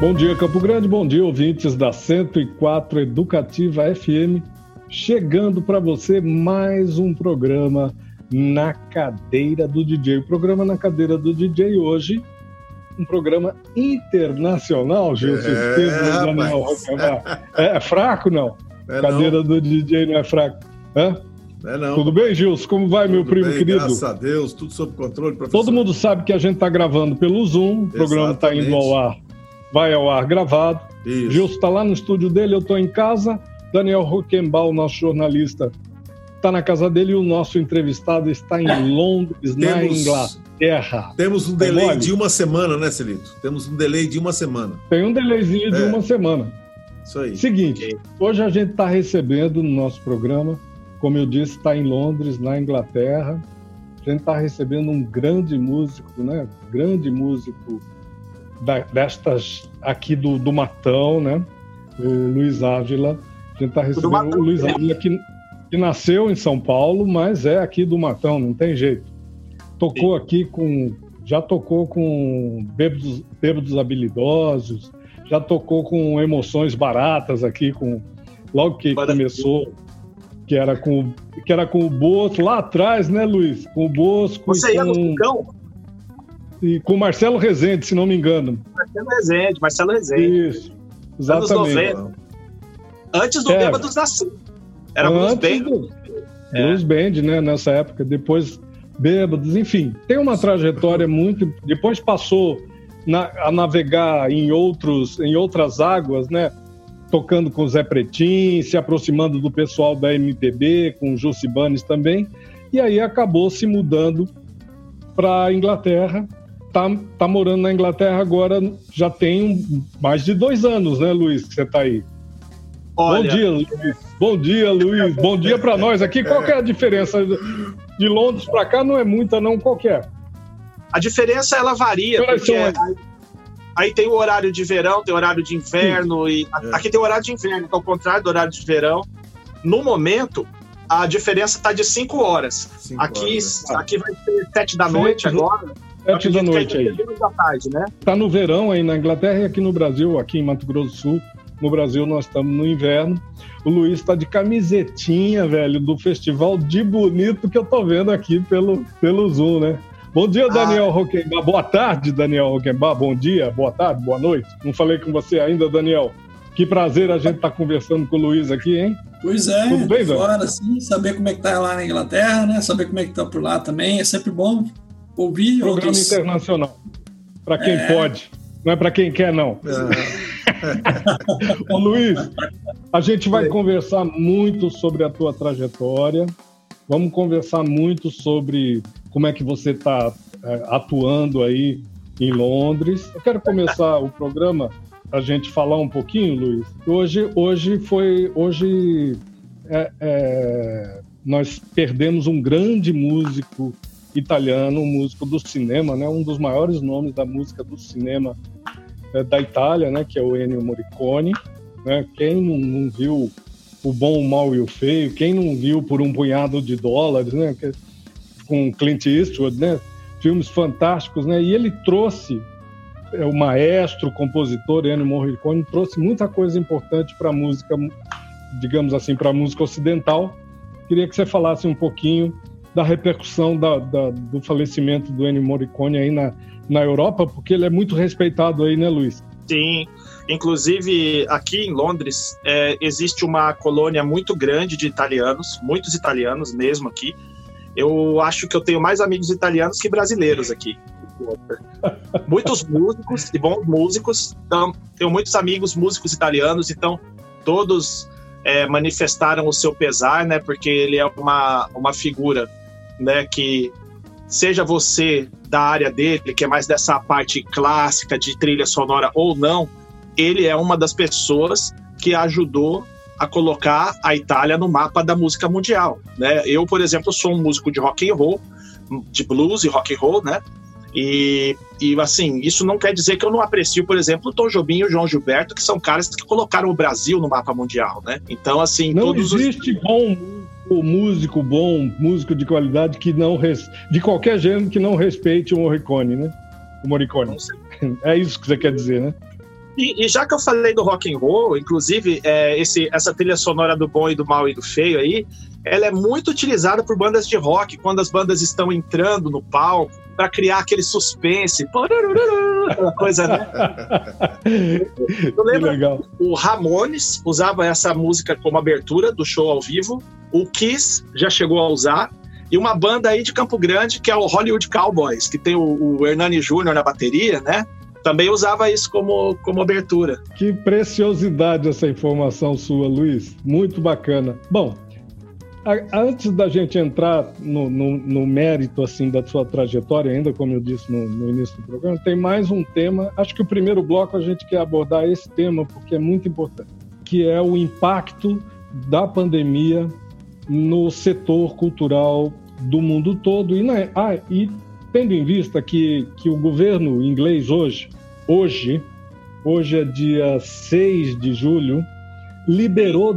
Bom dia, Campo Grande. Bom dia, ouvintes da 104 Educativa FM. Chegando para você mais um programa na cadeira do DJ. O programa na cadeira do DJ hoje, um programa internacional, Gilson é, Daniel é, é, fraco, não? É cadeira não. do DJ não é fraco. Hã? É não. Tudo bem, Gilson? Como vai, tudo meu primo bem, querido? Graças a Deus, tudo sob controle, professor. Todo mundo sabe que a gente está gravando pelo Zoom, o programa está indo ao ar, vai ao ar gravado. Isso. Gilson está lá no estúdio dele, eu estou em casa. Daniel Roquembal, nosso jornalista, está na casa dele e o nosso entrevistado está em Londres, temos, na Inglaterra. Temos um delay é de uma semana, né, Celito? Temos um delay de uma semana. Tem um delayzinho é. de uma semana. Isso aí. Seguinte, hoje a gente está recebendo no nosso programa, como eu disse, está em Londres, na Inglaterra. A gente está recebendo um grande músico, né? Grande músico da, destas aqui do, do Matão, né? O Luiz Ávila. A gente está recebendo o Luiz Ávila que que nasceu em São Paulo, mas é aqui do Matão, não tem jeito. Tocou Sim. aqui com. Já tocou com bêbados, bêbados habilidosos, já tocou com emoções baratas aqui, com logo que começou, que era com, que era com o Bosco, lá atrás, né, Luiz? Com o Bosco. Você ia com, no Cão? E com Marcelo Rezende, se não me engano. Marcelo Rezende, Marcelo Rezende. Isso, exatamente. Antes do é. Bêbados nascer. Era Blues Band. Do... É. Blues Band, né? Nessa época. Depois Bêbados, enfim. Tem uma trajetória muito... Depois passou na, a navegar em, outros, em outras águas, né? Tocando com o Zé Pretim, se aproximando do pessoal da MPB, com o Jussi Banes também. E aí acabou se mudando para a Inglaterra. Tá, tá morando na Inglaterra agora, já tem mais de dois anos, né, Luiz, que você tá aí. Olha... Bom dia, Luiz. Bom dia, Luiz. Bom dia para nós aqui. Qual é a diferença de Londres para cá? Não é muita, não. Qual é? A diferença ela varia. Porque aí, aí tem o horário de verão, tem o horário de inverno Sim. e é. aqui tem o horário de inverno, que é o contrário do horário de verão. No momento, a diferença está de 5 horas. Cinco aqui, horas. Né? aqui vai ser 7 da noite agora. Sete da noite aí. Da tarde, né? Tá no verão aí na Inglaterra e aqui no Brasil, aqui em Mato Grosso do Sul, no Brasil nós estamos no inverno. O Luiz está de camisetinha, velho, do festival de bonito que eu tô vendo aqui pelo, pelo Zoom, né? Bom dia, ah. Daniel ah. Roquembar. Boa tarde, Daniel Roquembar. Bom dia, boa tarde, boa noite. Não falei com você ainda, Daniel. Que prazer a gente estar tá conversando com o Luiz aqui, hein? Pois é, Tudo bem, fora, sim, saber como é que tá lá na Inglaterra, né? Saber como é que tá por lá também. É sempre bom ouvir. Programa outros... internacional. Para quem é... pode. Não é para quem quer, não. É. Ô, Luiz, a gente vai conversar muito sobre a tua trajetória. Vamos conversar muito sobre como é que você está é, atuando aí em Londres. Eu quero começar o programa a gente falar um pouquinho, Luiz. Hoje, hoje foi, hoje é, é, nós perdemos um grande músico italiano, um músico do cinema, né? Um dos maiores nomes da música do cinema é, da Itália, né, que é o Ennio Morricone. Né? Quem não, não, viu o bom, o mal e o feio? Quem não viu por um punhado de dólares, né? Com Clint Eastwood, né? Filmes fantásticos, né? E ele trouxe é, o maestro, o compositor Ennio Morricone trouxe muita coisa importante para a música, digamos assim, para a música ocidental. Queria que você falasse um pouquinho da repercussão da, da, do falecimento do Ennio Morricone aí na, na Europa, porque ele é muito respeitado aí, né, Luiz? Sim. Inclusive, aqui em Londres, é, existe uma colônia muito grande de italianos, muitos italianos mesmo aqui. Eu acho que eu tenho mais amigos italianos que brasileiros aqui. muitos músicos e bons músicos. Então, tenho muitos amigos músicos italianos, então todos é, manifestaram o seu pesar, né? Porque ele é uma, uma figura, né? Que seja você da área dele, que é mais dessa parte clássica de trilha sonora ou não, ele é uma das pessoas que ajudou a colocar a Itália no mapa da música mundial, né? Eu, por exemplo, sou um músico de rock and roll, de blues e rock and roll, né? E, e assim, isso não quer dizer que eu não aprecio, por exemplo, o Tom Jobim e o João Gilberto, que são caras que colocaram o Brasil no mapa mundial, né? Então, assim, não existe os... bom o músico bom, músico de qualidade que não res... de qualquer gênero que não respeite o Morricone, né? O Morricone. É isso que você quer dizer, né? E, e, já que eu falei do rock and roll, inclusive é, esse, essa trilha sonora do bom e do mal e do feio aí, ela é muito utilizada por bandas de rock quando as bandas estão entrando no palco para criar aquele suspense, aquela coisa, né? Eu lembro, o Ramones usava essa música como abertura do show ao vivo, o Kiss já chegou a usar, e uma banda aí de Campo Grande que é o Hollywood Cowboys, que tem o, o Hernani Júnior na bateria, né? também usava isso como, como abertura. Que preciosidade essa informação sua, Luiz. Muito bacana. Bom, antes da gente entrar no, no, no, mérito assim da sua trajetória, ainda como eu disse no, no, início do programa, tem mais um tema. Acho que o primeiro bloco a gente quer abordar esse tema porque é muito importante, que é o impacto da pandemia no setor cultural do mundo todo e, na, ah, e tendo em vista que, que o governo inglês hoje, hoje, hoje é dia 6 de julho, liberou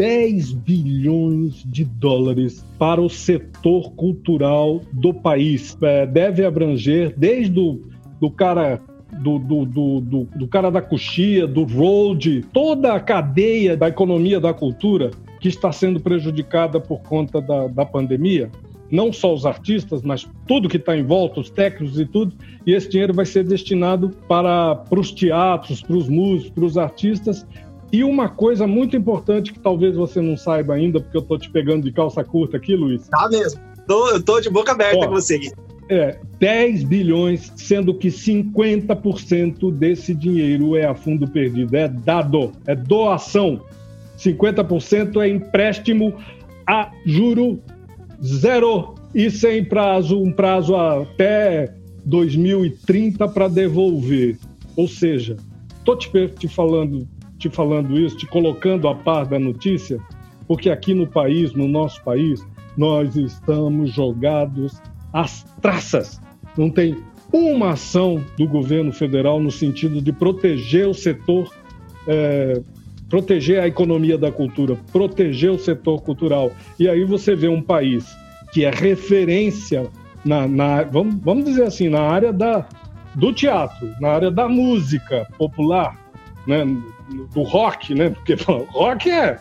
10 bilhões de dólares para o setor cultural do país. É, deve abranger desde o do cara do, do, do, do, do cara da coxia, do road, toda a cadeia da economia da cultura que está sendo prejudicada por conta da, da pandemia não só os artistas, mas tudo que está em volta, os técnicos e tudo, e esse dinheiro vai ser destinado para, para os teatros, para os músicos, para os artistas. E uma coisa muito importante que talvez você não saiba ainda, porque eu estou te pegando de calça curta aqui, Luiz. Tá mesmo. Tô, eu estou de boca aberta Ó, com você. É, 10 bilhões, sendo que 50% desse dinheiro é a fundo perdido, é dado, é doação. 50% é empréstimo a juro zero e sem prazo, um prazo até 2030 para devolver. Ou seja, estou te, te, falando, te falando isso, te colocando a par da notícia, porque aqui no país, no nosso país, nós estamos jogados às traças. Não tem uma ação do governo federal no sentido de proteger o setor é, proteger a economia da cultura, proteger o setor cultural. E aí você vê um país que é referência na, na vamos, vamos dizer assim, na área da, do teatro, na área da música popular, né, do rock, né? Porque rock é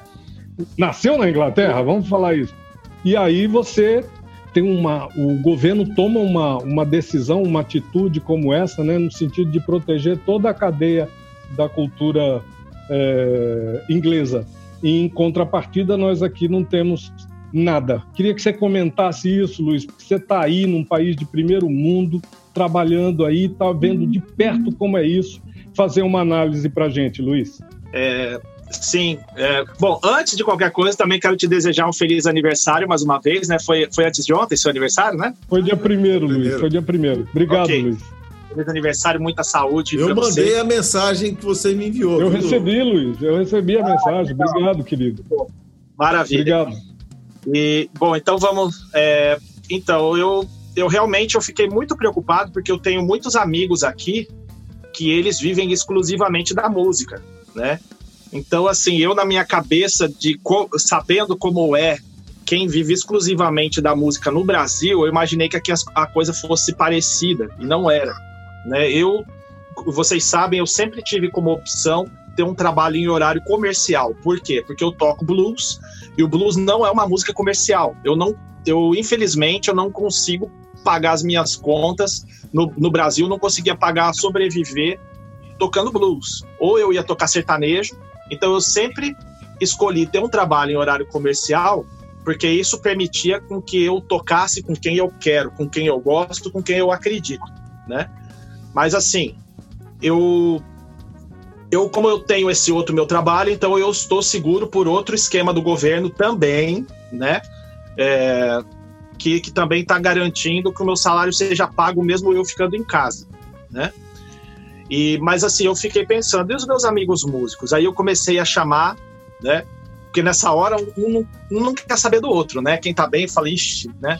nasceu na Inglaterra, vamos falar isso. E aí você tem uma, o governo toma uma, uma decisão, uma atitude como essa, né, no sentido de proteger toda a cadeia da cultura é, inglesa. E, em contrapartida, nós aqui não temos nada. Queria que você comentasse isso, Luiz, porque você está aí num país de primeiro mundo, trabalhando aí, está vendo de perto como é isso. Fazer uma análise para a gente, Luiz. É, sim. É, bom, antes de qualquer coisa, também quero te desejar um feliz aniversário mais uma vez, né? Foi, foi antes de ontem seu aniversário, né? Foi dia primeiro, Luiz. Foi dia primeiro. Obrigado, okay. Luiz. Feliz aniversário, muita saúde. Eu mandei você. a mensagem que você me enviou. Eu viu? recebi, Luiz. Eu recebi a ah, mensagem. Legal. Obrigado, querido. Maravilha. Obrigado. E, bom, então vamos. É, então, eu, eu realmente eu fiquei muito preocupado porque eu tenho muitos amigos aqui que eles vivem exclusivamente da música, né? Então, assim, eu na minha cabeça de sabendo como é quem vive exclusivamente da música no Brasil, eu imaginei que aqui a coisa fosse parecida e não era. Né? Eu, vocês sabem, eu sempre tive como opção ter um trabalho em horário comercial. Por quê? Porque eu toco blues e o blues não é uma música comercial. Eu não, eu infelizmente eu não consigo pagar as minhas contas no, no Brasil, não conseguia pagar sobreviver tocando blues. Ou eu ia tocar sertanejo. Então eu sempre escolhi ter um trabalho em horário comercial porque isso permitia com que eu tocasse com quem eu quero, com quem eu gosto, com quem eu acredito, né? Mas assim, eu eu como eu tenho esse outro meu trabalho, então eu estou seguro por outro esquema do governo também, né? É, que, que também está garantindo que o meu salário seja pago mesmo eu ficando em casa, né? E, mas assim, eu fiquei pensando, e os meus amigos músicos? Aí eu comecei a chamar, né? Porque nessa hora um um não quer saber do outro, né? Quem tá bem fala, ixi, né?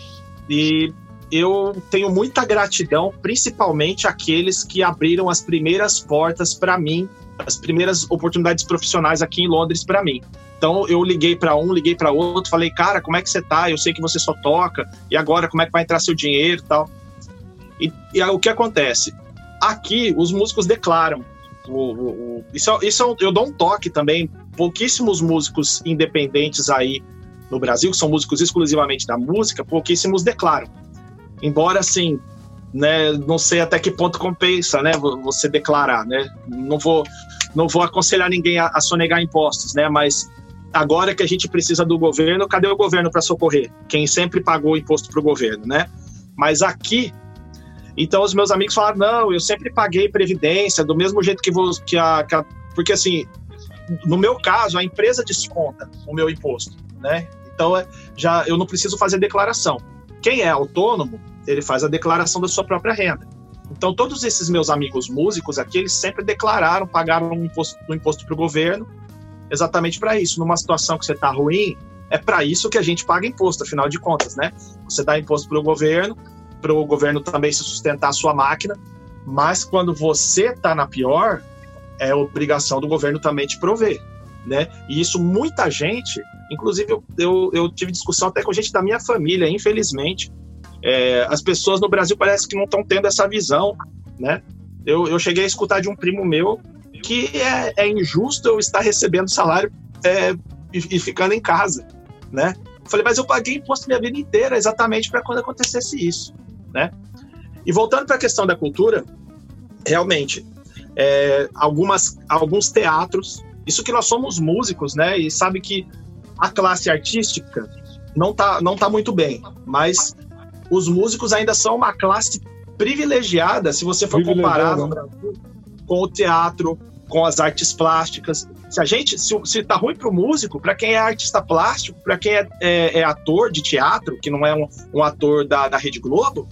E eu tenho muita gratidão, principalmente aqueles que abriram as primeiras portas para mim, as primeiras oportunidades profissionais aqui em Londres para mim. Então eu liguei para um, liguei para outro, falei, cara, como é que você tá? Eu sei que você só toca, e agora como é que vai entrar seu dinheiro e tal. E, o que acontece? Aqui os músicos declaram O, o, isso, isso é eu dou um toque também. Pouquíssimos músicos independentes aí no Brasil, que são músicos exclusivamente da música, pouquíssimos declaram. Embora, assim, né, não sei até que ponto compensa, né, você declarar, né? Não vou, não vou aconselhar ninguém a, a sonegar impostos, né? Mas agora que a gente precisa do governo, cadê o governo para socorrer? Quem sempre pagou imposto para o governo, né? Mas aqui, então os meus amigos falaram, não, eu sempre paguei previdência do mesmo jeito que, vou, que, a, que a, porque assim, no meu caso a empresa desconta o meu imposto, né? Então é, já eu não preciso fazer declaração. Quem é autônomo, ele faz a declaração da sua própria renda. Então, todos esses meus amigos músicos aqui, eles sempre declararam, pagaram um imposto, para o governo, exatamente para isso. Numa situação que você está ruim, é para isso que a gente paga imposto, afinal de contas, né? Você dá imposto para o governo, para o governo também se sustentar a sua máquina, mas quando você está na pior, é obrigação do governo também te prover, né? E isso muita gente, inclusive eu, eu, eu tive discussão até com gente da minha família, infelizmente, é, as pessoas no Brasil parece que não estão tendo essa visão, né? Eu, eu cheguei a escutar de um primo meu que é, é injusto eu estar recebendo salário é, e, e, ficando em casa, né? falei, mas eu paguei imposto minha vida inteira exatamente para quando acontecesse isso, né? E voltando para a questão da cultura, realmente, é, algumas, alguns teatros, isso que nós somos músicos, né? E sabe que a classe artística não tá, não tá muito bem, mas os músicos ainda são uma classe privilegiada, se você for comparar no Brasil, com o teatro, com as artes plásticas. Se a gente, se, se tá ruim para o músico, para quem é artista plástico, para quem é, é, é, ator de teatro, que não é um, um ator da, da Rede Globo,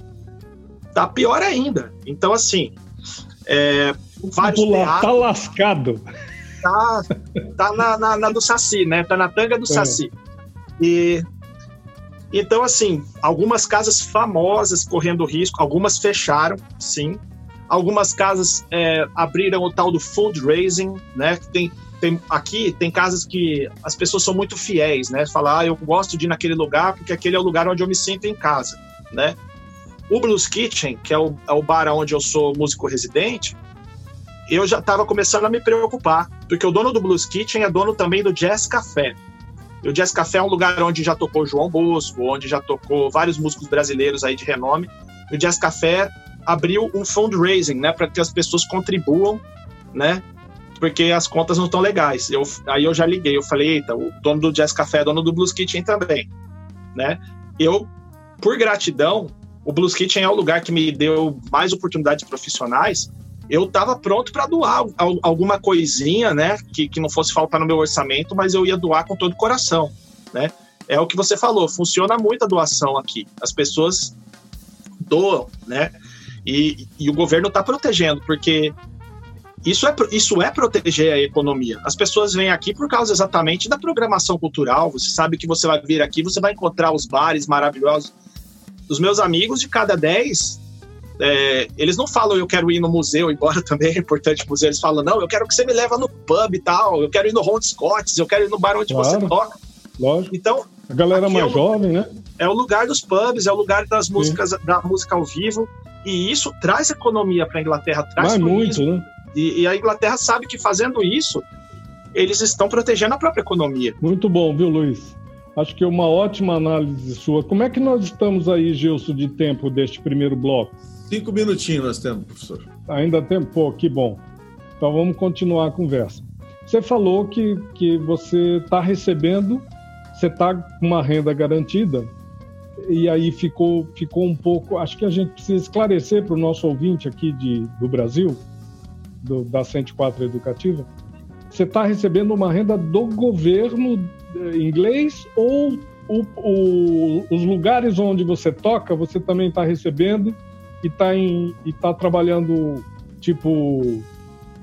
tá pior ainda. Então, assim, é, vários Pula, teatros, tá lascado. Tá, tá na, na, na, do Saci, né? Tá na tanga do é. Saci. E então, assim, algumas casas famosas correndo risco, algumas fecharam, sim. Algumas casas é, abriram o tal do fundraising, né? Tem, tem, aqui tem casas que as pessoas são muito fiéis, né? Falar, ah, eu gosto de ir naquele lugar porque aquele é o lugar onde eu me sinto em casa, né? O Blues Kitchen, que é o, é o bar onde eu sou músico residente, eu já estava começando a me preocupar, porque o dono do Blues Kitchen é dono também do Jazz Café, o Jazz Café é um lugar onde já tocou João Bosco, onde já tocou vários músicos brasileiros aí de renome. O Jazz Café abriu um fundraising, né, para que as pessoas contribuam, né, porque as contas não estão legais. Eu, aí eu já liguei, eu falei, eita, o dono do Jazz Café é dono do Blues Kitchen também, né? Eu, por gratidão, o Blues Kitchen é o lugar que me deu mais oportunidades profissionais eu estava pronto para doar alguma coisinha, né, que, que não fosse faltar no meu orçamento, mas eu ia doar com todo o coração, né? É o que você falou, funciona muito a doação aqui. As pessoas doam, né? E, e o governo está protegendo, porque isso é, isso é proteger a economia. As pessoas vêm aqui por causa exatamente da programação cultural. Você sabe que você vai vir aqui, você vai encontrar os bares maravilhosos. Os meus amigos, de cada 10, é, eles não falam eu quero ir no museu, embora também é importante o museu, eles falam, não, eu quero que você me leve no pub e tal, eu quero ir no Ron Scotts, eu quero ir no bar onde claro, você toca. Lógico. Então, a galera mais é o, jovem, né? É o lugar dos pubs, é o lugar das músicas, Sim. da música ao vivo, e isso traz economia para a Inglaterra, traz Vai muito, né? E, e a Inglaterra sabe que fazendo isso, eles estão protegendo a própria economia. Muito bom, viu, Luiz? Acho que é uma ótima análise sua. Como é que nós estamos aí, Gilson, de tempo deste primeiro bloco? Cinco minutinhos nós temos, professor. Ainda tem? Pô, que bom. Então vamos continuar a conversa. Você falou que, que você está recebendo, você está com uma renda garantida, e aí ficou, ficou um pouco. Acho que a gente precisa esclarecer para o nosso ouvinte aqui de, do Brasil, do, da 104 Educativa. Você está recebendo uma renda do governo eh, inglês ou o, o, os lugares onde você toca, você também está recebendo e está e tá trabalhando tipo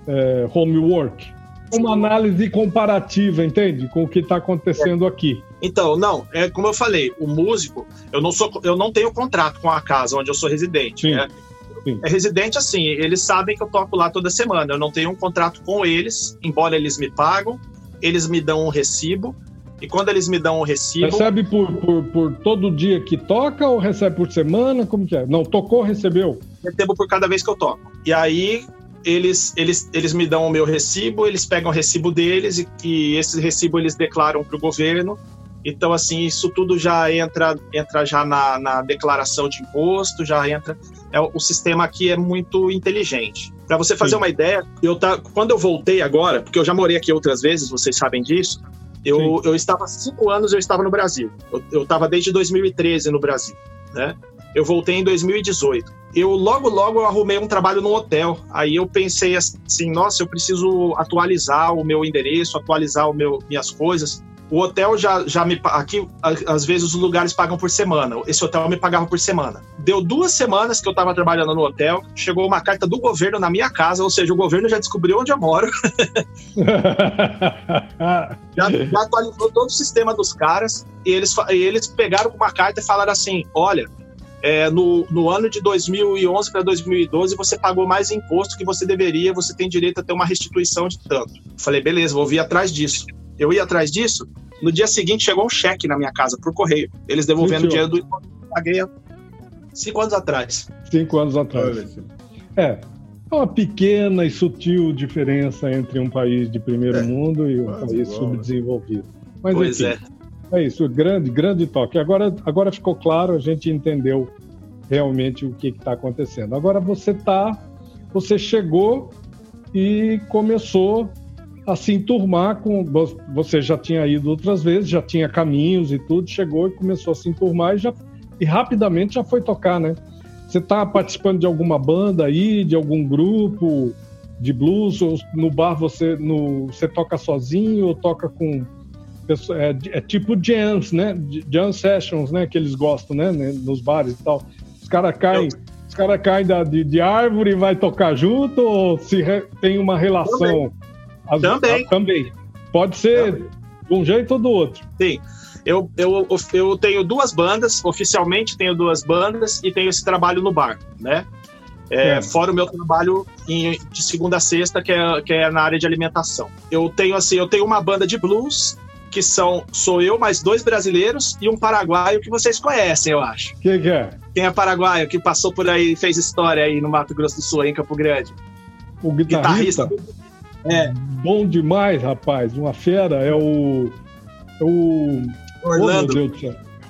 é, homework. Uma análise comparativa, entende? Com o que está acontecendo aqui. Então, não, é como eu falei, o músico, eu não sou, eu não tenho contrato com a casa onde eu sou residente. Sim. Né? Sim. É residente assim, eles sabem que eu toco lá toda semana. Eu não tenho um contrato com eles, embora eles me pagam, eles me dão um recibo e quando eles me dão o recibo. Recebe por, por, por todo dia que toca ou recebe por semana? Como que é? Não, tocou, recebeu? Recebo por cada vez que eu toco. E aí, eles, eles, eles me dão o meu recibo, eles pegam o recibo deles e, e esse recibo eles declaram para o governo. Então, assim, isso tudo já entra, entra já na, na declaração de imposto, já entra. É, o sistema aqui é muito inteligente. Para você fazer Sim. uma ideia, eu tá, quando eu voltei agora, porque eu já morei aqui outras vezes, vocês sabem disso, eu, eu estava cinco anos, eu estava no Brasil. Eu estava desde 2013 no Brasil, né? Eu voltei em 2018. Eu logo, logo eu arrumei um trabalho no hotel. Aí eu pensei assim, nossa, eu preciso atualizar o meu endereço, atualizar o meu, minhas coisas. O hotel já, já me. Aqui, às vezes, os lugares pagam por semana. Esse hotel me pagava por semana. Deu duas semanas que eu estava trabalhando no hotel, chegou uma carta do governo na minha casa, ou seja, o governo já descobriu onde eu moro. já, já, atualizou todo o sistema dos caras, e eles, e eles pegaram uma carta e falaram assim: olha. É, no, no ano de 2011 para 2012 você pagou mais imposto que você deveria, você tem direito a ter uma restituição de tanto. Falei, beleza, vou vir atrás disso. Eu ia atrás disso, no dia seguinte chegou um cheque na minha casa por correio. Eles devolvendo o dinheiro do imposto que eu paguei há cinco anos atrás. Cinco anos atrás. É. É uma pequena e sutil diferença entre um país de primeiro é, mundo e um país igual, né? subdesenvolvido. Mas pois enfim, é. é isso, grande, grande toque. Agora, agora ficou claro, a gente entendeu realmente o que está acontecendo. Agora você tá, você chegou e começou a se enturmar com. Você já tinha ido outras vezes, já tinha caminhos e tudo, chegou e começou a se enturmar e, já, e rapidamente já foi tocar, né? Você está participando de alguma banda aí, de algum grupo de blues? Ou no bar você, no, você toca sozinho ou toca com. É, é tipo jams, né? Jam sessions, né? Que eles gostam, né? Nos bares e tal. Os caras caem. Os caras caem da, de, de, árvore e vai tocar junto ou se re, tem uma relação? Também. A, também. Pode ser também. de um jeito ou do outro. Sim. Eu, eu, eu tenho duas bandas, oficialmente tenho duas bandas e tenho esse trabalho no bar, né? É, é. Fora o meu trabalho em, de segunda a sexta, que é, que é na área de alimentação. Eu tenho assim, eu tenho uma banda de blues que são sou eu mais dois brasileiros e um paraguaio que vocês conhecem, eu acho. Quem que é? Quem é paraguaio que passou por aí e fez história aí no Mato Grosso do Sul, em Campo Grande? O guitarrista. guitarrista é. Bom demais, rapaz. Uma fera. É o. É o. Orlando.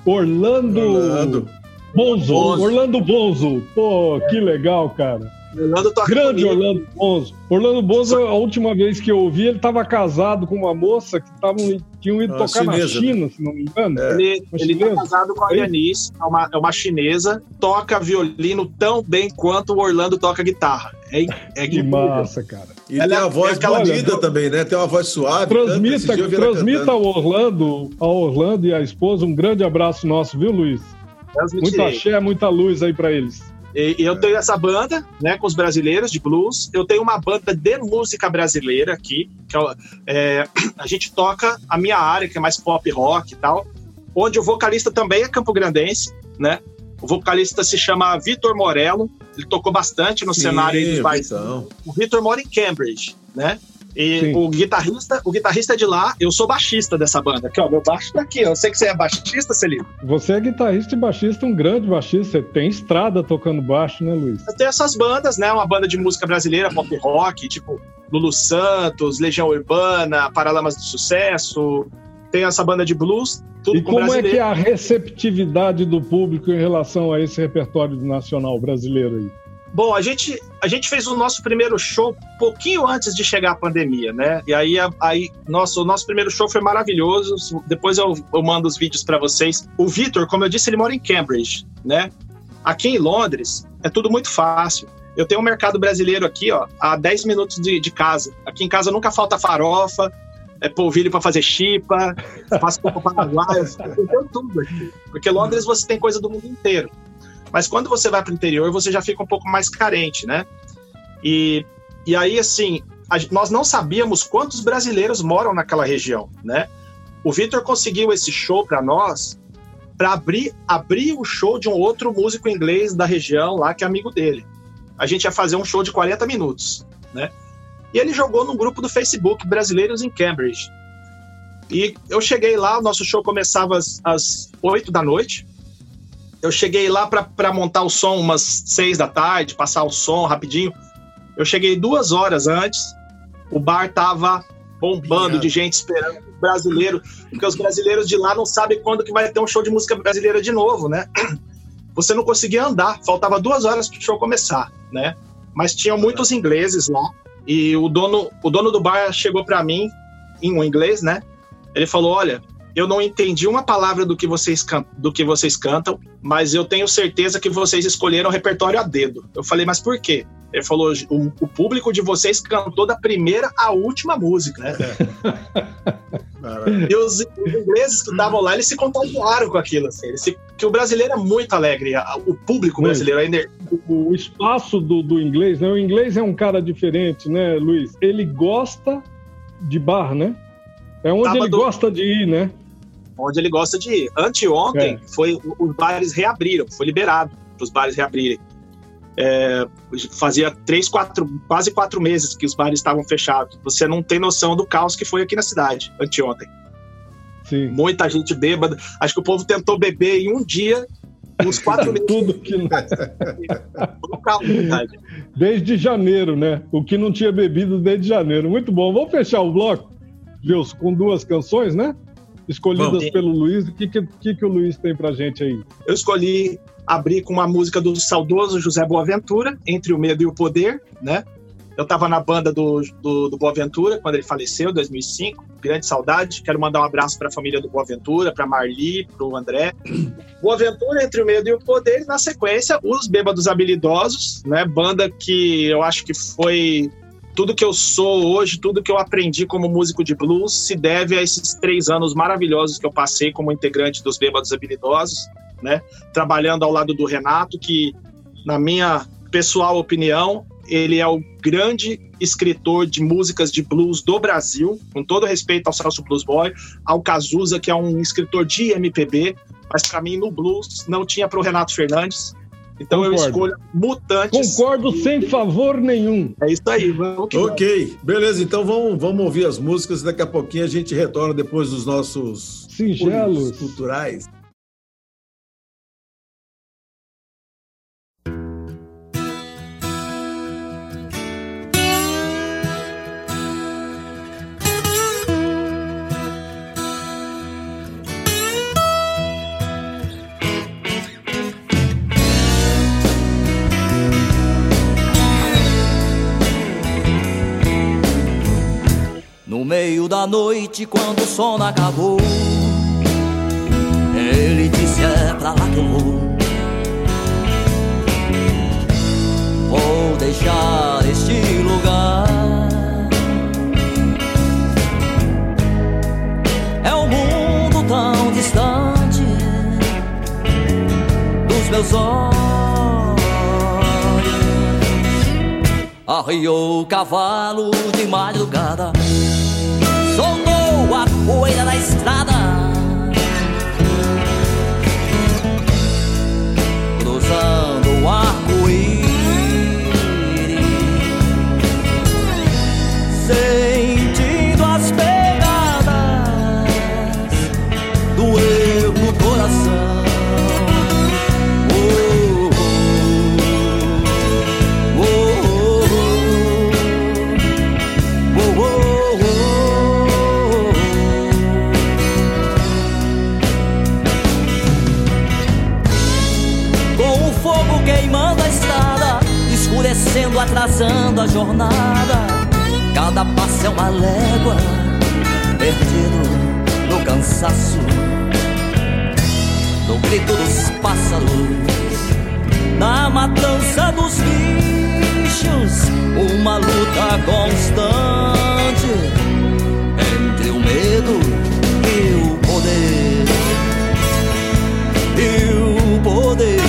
Oh, Orlando. Orlando. Bonzo. Bonzo. Orlando Bonzo. Pô, que legal, cara. Orlando tá Grande comigo. Orlando Bonzo. Orlando Bonzo, a última vez que eu ouvi, ele estava casado com uma moça que tavam, tinham ido tocar chinesa, na China, né? se não me engano. É. Ele, está casado com a Yanice, é uma, é uma chinesa, toca violino tão bem quanto o Orlando toca guitarra. É, é que massa, cara. E Ela tem a voz é bonita também, né? Tem uma voz suave. Transmita, transmita ao Orlando, ao Orlando e à esposa um grande abraço nosso, viu, Luiz? Muita axé, muita luz aí para eles. E, eu tenho essa banda, né, com os brasileiros de blues. Eu tenho uma banda de música brasileira aqui, que é, é, a gente toca a minha área, que é mais pop rock e tal, onde o vocalista também é campograndense, né? O vocalista se chama Vitor Morello, ele tocou bastante no Sim, cenário aí dos bairros. O Vitor mora em Cambridge, né? E Sim. o guitarrista, o guitarrista é de lá, eu sou baixista dessa banda. Aqui, ó, meu baixo tá aqui. Eu sei que você é baixista, Celino. Você é guitarrista e baixista, um grande baixista. Você tem estrada tocando baixo, né, Luiz? Tenho essas bandas, né? Uma banda de música brasileira, pop rock, tipo Lulu Santos, Legião Urbana, Paralamas do Sucesso. Tem essa banda de blues, tudo e com como brasileiro. é que é a receptividade do público em relação a esse repertório nacional brasileiro aí? Bom, a gente, a gente fez o nosso primeiro show pouquinho antes de chegar a pandemia, né? E aí, aí nosso, o nosso primeiro show foi maravilhoso. Depois eu, eu mando os vídeos para vocês. O Vitor, como eu disse, ele mora em Cambridge, né? Aqui em Londres é tudo muito fácil. Eu tenho um mercado brasileiro aqui, ó, a 10 minutos de, de casa. Aqui em casa nunca falta farofa, é polvilho para fazer chipa, faço para paraguaio, eu tenho tudo aqui. Porque Londres você tem coisa do mundo inteiro. Mas quando você vai para o interior, você já fica um pouco mais carente, né? E, e aí, assim, a, nós não sabíamos quantos brasileiros moram naquela região, né? O Vitor conseguiu esse show para nós para abrir, abrir o show de um outro músico inglês da região lá, que é amigo dele. A gente ia fazer um show de 40 minutos, né? E ele jogou no grupo do Facebook Brasileiros em Cambridge. E eu cheguei lá, o nosso show começava às, às 8 da noite. Eu cheguei lá para montar o som umas seis da tarde, passar o som rapidinho. Eu cheguei duas horas antes, o bar tava bombando de gente esperando brasileiro, porque os brasileiros de lá não sabem quando que vai ter um show de música brasileira de novo, né? Você não conseguia andar, faltava duas horas para o show começar, né? Mas tinham muitos ingleses lá e o dono, o dono do bar chegou para mim em um inglês, né? Ele falou: "Olha, eu não entendi uma palavra do que vocês do que vocês cantam, mas eu tenho certeza que vocês escolheram o repertório a dedo". Eu falei: "Mas por quê?" Ele falou: o, o, público de vocês cantou da primeira à última música, né? e os, os, ingleses que estavam lá, eles se contagiaram com aquilo, assim. Se, que o brasileiro é muito alegre, o público Luiz, brasileiro. O, o, espaço do, do inglês, né? O inglês é um cara diferente, né, Luiz? Ele gosta de bar, né? É onde Tava ele do... gosta de ir, né? Onde ele gosta de ir. Anteontem, é. foi, os bares reabriram, foi liberado para os bares reabrirem. É, fazia três, quatro, quase quatro meses que os bares estavam fechados. Você não tem noção do caos que foi aqui na cidade anteontem. Sim. Muita gente bêbada. Acho que o povo tentou beber em um dia, uns quatro meses. Tudo que não. desde janeiro, né? O que não tinha bebido desde janeiro. Muito bom. Vamos fechar o bloco, Deus, com duas canções, né? Escolhidas Vamos. pelo Luiz. O que, que, que o Luiz tem pra gente aí? Eu escolhi abri com uma música do saudoso José Boaventura, Entre o Medo e o Poder, né? Eu estava na banda do, do, do, Boaventura quando ele faleceu, em 2005. Grande saudade. Quero mandar um abraço para a família do Boaventura, para Marli, para o André. Boaventura, Entre o Medo e o Poder. E na sequência, Os Bêbados Habilidosos, né? Banda que eu acho que foi tudo que eu sou hoje, tudo que eu aprendi como músico de blues, se deve a esses três anos maravilhosos que eu passei como integrante dos Bêbados Habilidosos né? Trabalhando ao lado do Renato, que, na minha pessoal opinião, ele é o grande escritor de músicas de blues do Brasil, com todo respeito ao Celso Blues Boy, ao Cazuza, que é um escritor de MPB, mas para mim no blues não tinha para o Renato Fernandes. Então Concordo. eu escolho Mutantes. Concordo e... sem favor nenhum. É isso aí, vamos que Ok, vamos. beleza. Então vamos, vamos ouvir as músicas. Daqui a pouquinho a gente retorna depois dos nossos singelos culturais. Noite, quando o sono acabou, ele disse: É pra lá que eu vou. Vou deixar este lugar. É um mundo tão distante dos meus olhos. Arriou o cavalo de madrugada atrasando a jornada. Cada passo é uma légua, perdido no cansaço, no grito dos pássaros, na matança dos bichos, uma luta constante entre o medo e o poder. E o poder.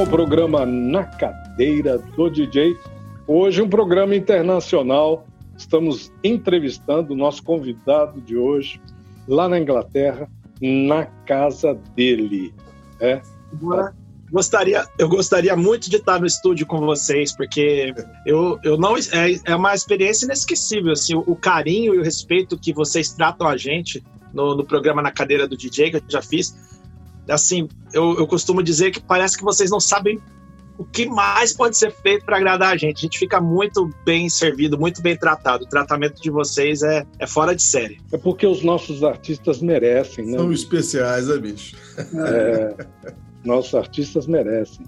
De volta com o programa Na Cadeira do DJ. Hoje um programa internacional. Estamos entrevistando o nosso convidado de hoje lá na Inglaterra, na casa dele. É. Gostaria, eu gostaria muito de estar no estúdio com vocês, porque eu, eu não é, é uma experiência inesquecível, assim, o, o carinho e o respeito que vocês tratam a gente no, no programa na cadeira do DJ que eu já fiz assim, eu, eu costumo dizer que parece que vocês não sabem o que mais pode ser feito para agradar a gente. A gente fica muito bem servido, muito bem tratado. O tratamento de vocês é, é fora de série. É porque os nossos artistas merecem, né? São especiais, né, bicho? É, nossos artistas merecem.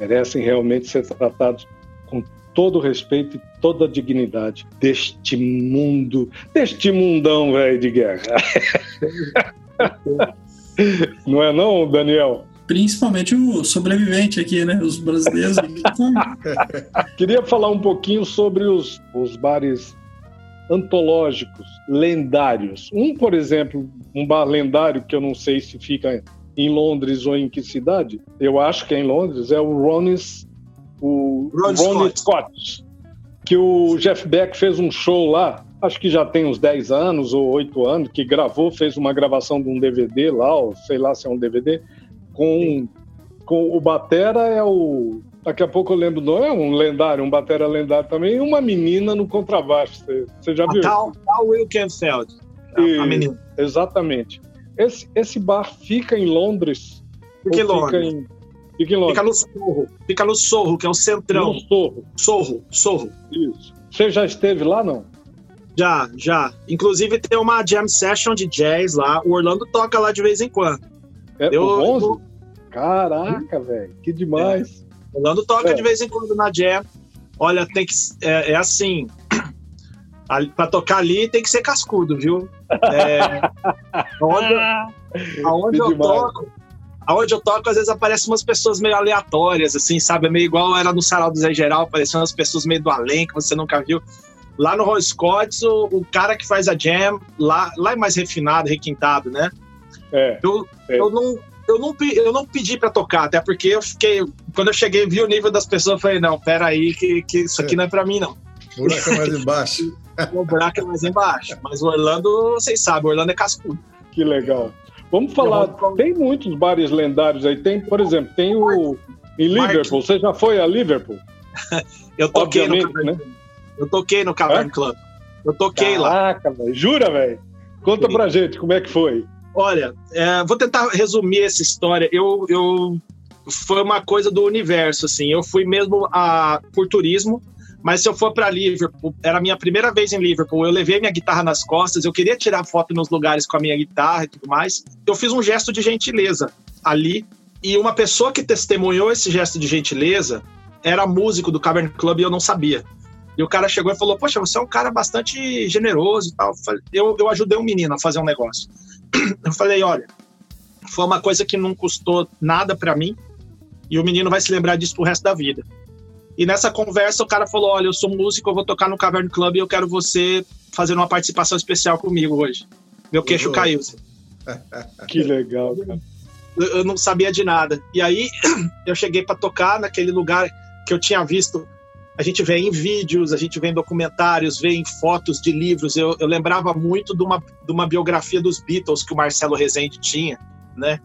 Merecem realmente ser tratados com todo o respeito e toda a dignidade deste mundo, deste mundão, velho, de guerra. Não é não, Daniel? Principalmente o sobrevivente aqui, né? Os brasileiros. Queria falar um pouquinho sobre os, os bares antológicos, lendários. Um, por exemplo, um bar lendário que eu não sei se fica em Londres ou em que cidade, eu acho que é em Londres, é o Ronnie's, o Ron, Scott. Scott, que o Jeff Beck fez um show lá acho que já tem uns 10 anos ou 8 anos, que gravou, fez uma gravação de um DVD lá, ou sei lá se é um DVD, com, com o Batera é o. Daqui a pouco eu lembro, não é um lendário, um Batera lendário também, e uma menina no contrabaixo. Você, já a viu? Tal, Tal Wilkenfeld, a, a menina. Exatamente. Esse, esse bar fica em Londres. Fica em Londres. Fica, em, fica em Londres. Fica no Sorro. Fica no Sorro, que é o centrão. No Sorro. Sorro, Sorro. Isso. Você já esteve lá, não? Já, já. Inclusive tem uma jam session de jazz lá. O Orlando toca lá de vez em quando. É eu, o. Caraca, velho. Que demais. É. Orlando toca é. de vez em quando na jam. Olha, tem que. É, é assim. Para tocar ali tem que ser cascudo, viu? É, onde, aonde eu toco, aonde eu toco, às vezes aparecem umas pessoas meio aleatórias, assim, sabe? É meio igual era no Sarau do Zé Geral, apareciam umas pessoas meio do além que você nunca viu. Lá no Roy Scott, o, o, cara que faz a jam, lá, lá é mais refinado, requintado, né? É, eu, é. eu não eu não, eu não pedi para tocar, até porque eu fiquei. Quando eu cheguei vi o nível das pessoas, eu falei, não, pera aí, que, que isso aqui não é para mim, não. O buraco é mais embaixo. o buraco é mais embaixo. Mas o Orlando, vocês sabem, o Orlando é cascudo. Que legal. Vamos falar, tem muitos bares lendários aí. Tem, por exemplo, tem o. Em Liverpool, você já foi a Liverpool? eu toquei Obviamente, no né? Eu toquei no Cavern é? Club. Eu toquei Caraca, lá. Véio. Jura, velho? Conta Sim. pra gente como é que foi. Olha, é, vou tentar resumir essa história. Eu, eu foi uma coisa do universo, assim. Eu fui mesmo a, por turismo, mas se eu for para Liverpool, era a minha primeira vez em Liverpool. Eu levei minha guitarra nas costas, eu queria tirar foto nos lugares com a minha guitarra e tudo mais. Eu fiz um gesto de gentileza ali, e uma pessoa que testemunhou esse gesto de gentileza era músico do Cavern Club e eu não sabia. E o cara chegou e falou: Poxa, você é um cara bastante generoso e tal. Eu, eu ajudei um menino a fazer um negócio. Eu falei: Olha, foi uma coisa que não custou nada para mim e o menino vai se lembrar disso pro resto da vida. E nessa conversa o cara falou: Olha, eu sou músico, eu vou tocar no Cavern Club e eu quero você fazer uma participação especial comigo hoje. Meu queixo uhum. caiu. Que legal, cara. Eu não sabia de nada. E aí eu cheguei para tocar naquele lugar que eu tinha visto a gente vê em vídeos, a gente vê em documentários, vê em fotos de livros. Eu, eu lembrava muito de uma, de uma biografia dos Beatles que o Marcelo Rezende tinha, né?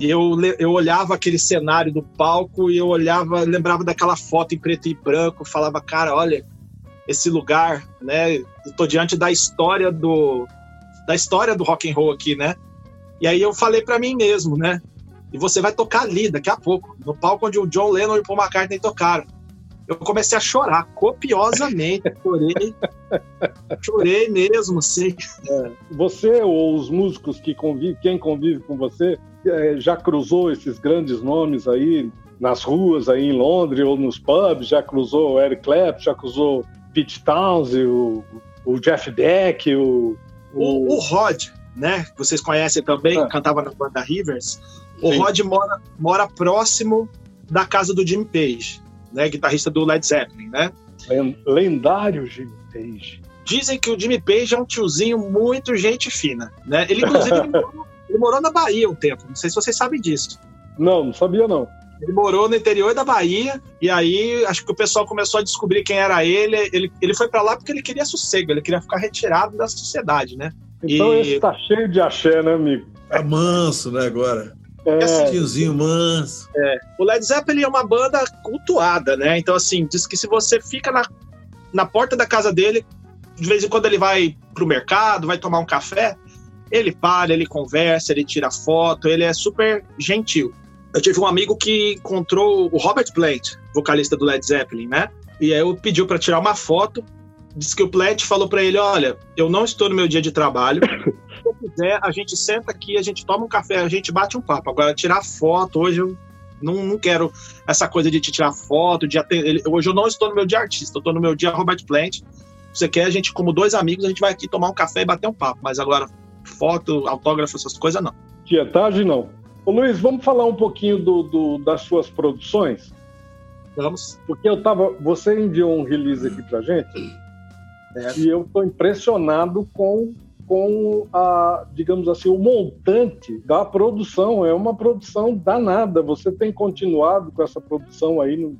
E eu, eu olhava aquele cenário do palco e eu olhava, lembrava daquela foto em preto e branco, falava, cara, olha, esse lugar, né? Eu tô diante da história do da história do rock and roll aqui, né? E aí eu falei para mim mesmo, né? E você vai tocar ali daqui a pouco, no palco onde o John Lennon e o Paul McCartney tocaram eu comecei a chorar copiosamente. Chorei. chorei mesmo, sim. É, você ou os músicos que convivem, quem convive com você, é, já cruzou esses grandes nomes aí nas ruas aí em Londres ou nos pubs? Já cruzou o Eric Clapton, já cruzou Pete Townsend, o, o Jeff Beck, o, o... o, Rod, né? Vocês conhecem também, ah. cantava na banda Rivers. O Sim. Rod mora, mora próximo da casa do Jimmy Page né, guitarrista do Led Zeppelin, né? Lendário Jimmy Page. Dizem que o Jimmy Page é um tiozinho muito gente fina, né? Ele inclusive ele morou, ele morou na Bahia um tempo. Não sei se vocês sabem disso. Não, não sabia não. Ele morou no interior da Bahia e aí acho que o pessoal começou a descobrir quem era ele. Ele, ele foi para lá porque ele queria sossego, ele queria ficar retirado da sociedade, né? Então e... esse tá cheio de axé, né, amigo? É manso, né, agora? É. Manso. É. O Led Zeppelin é uma banda cultuada, né? Então, assim, diz que se você fica na, na porta da casa dele, de vez em quando ele vai pro mercado, vai tomar um café, ele para, ele conversa, ele tira foto, ele é super gentil. Eu tive um amigo que encontrou o Robert Plant, vocalista do Led Zeppelin, né? E aí eu pediu para tirar uma foto. Disse que o Plant falou para ele: Olha, eu não estou no meu dia de trabalho. Eu quiser, a gente senta aqui, a gente toma um café, a gente bate um papo. Agora, tirar foto, hoje eu não, não quero essa coisa de te tirar foto. De atender. Hoje eu não estou no meu dia artista, eu estou no meu dia Robert Plant. Você quer, a gente, como dois amigos, a gente vai aqui tomar um café e bater um papo. Mas agora, foto, autógrafo, essas coisas, não. Tietagem, não. Ô, Luiz, vamos falar um pouquinho do, do, das suas produções? Vamos. Porque eu tava. Você enviou um release aqui pra gente. É. E eu estou impressionado com, com a, digamos assim, o montante da produção. É uma produção danada. Você tem continuado com essa produção aí no,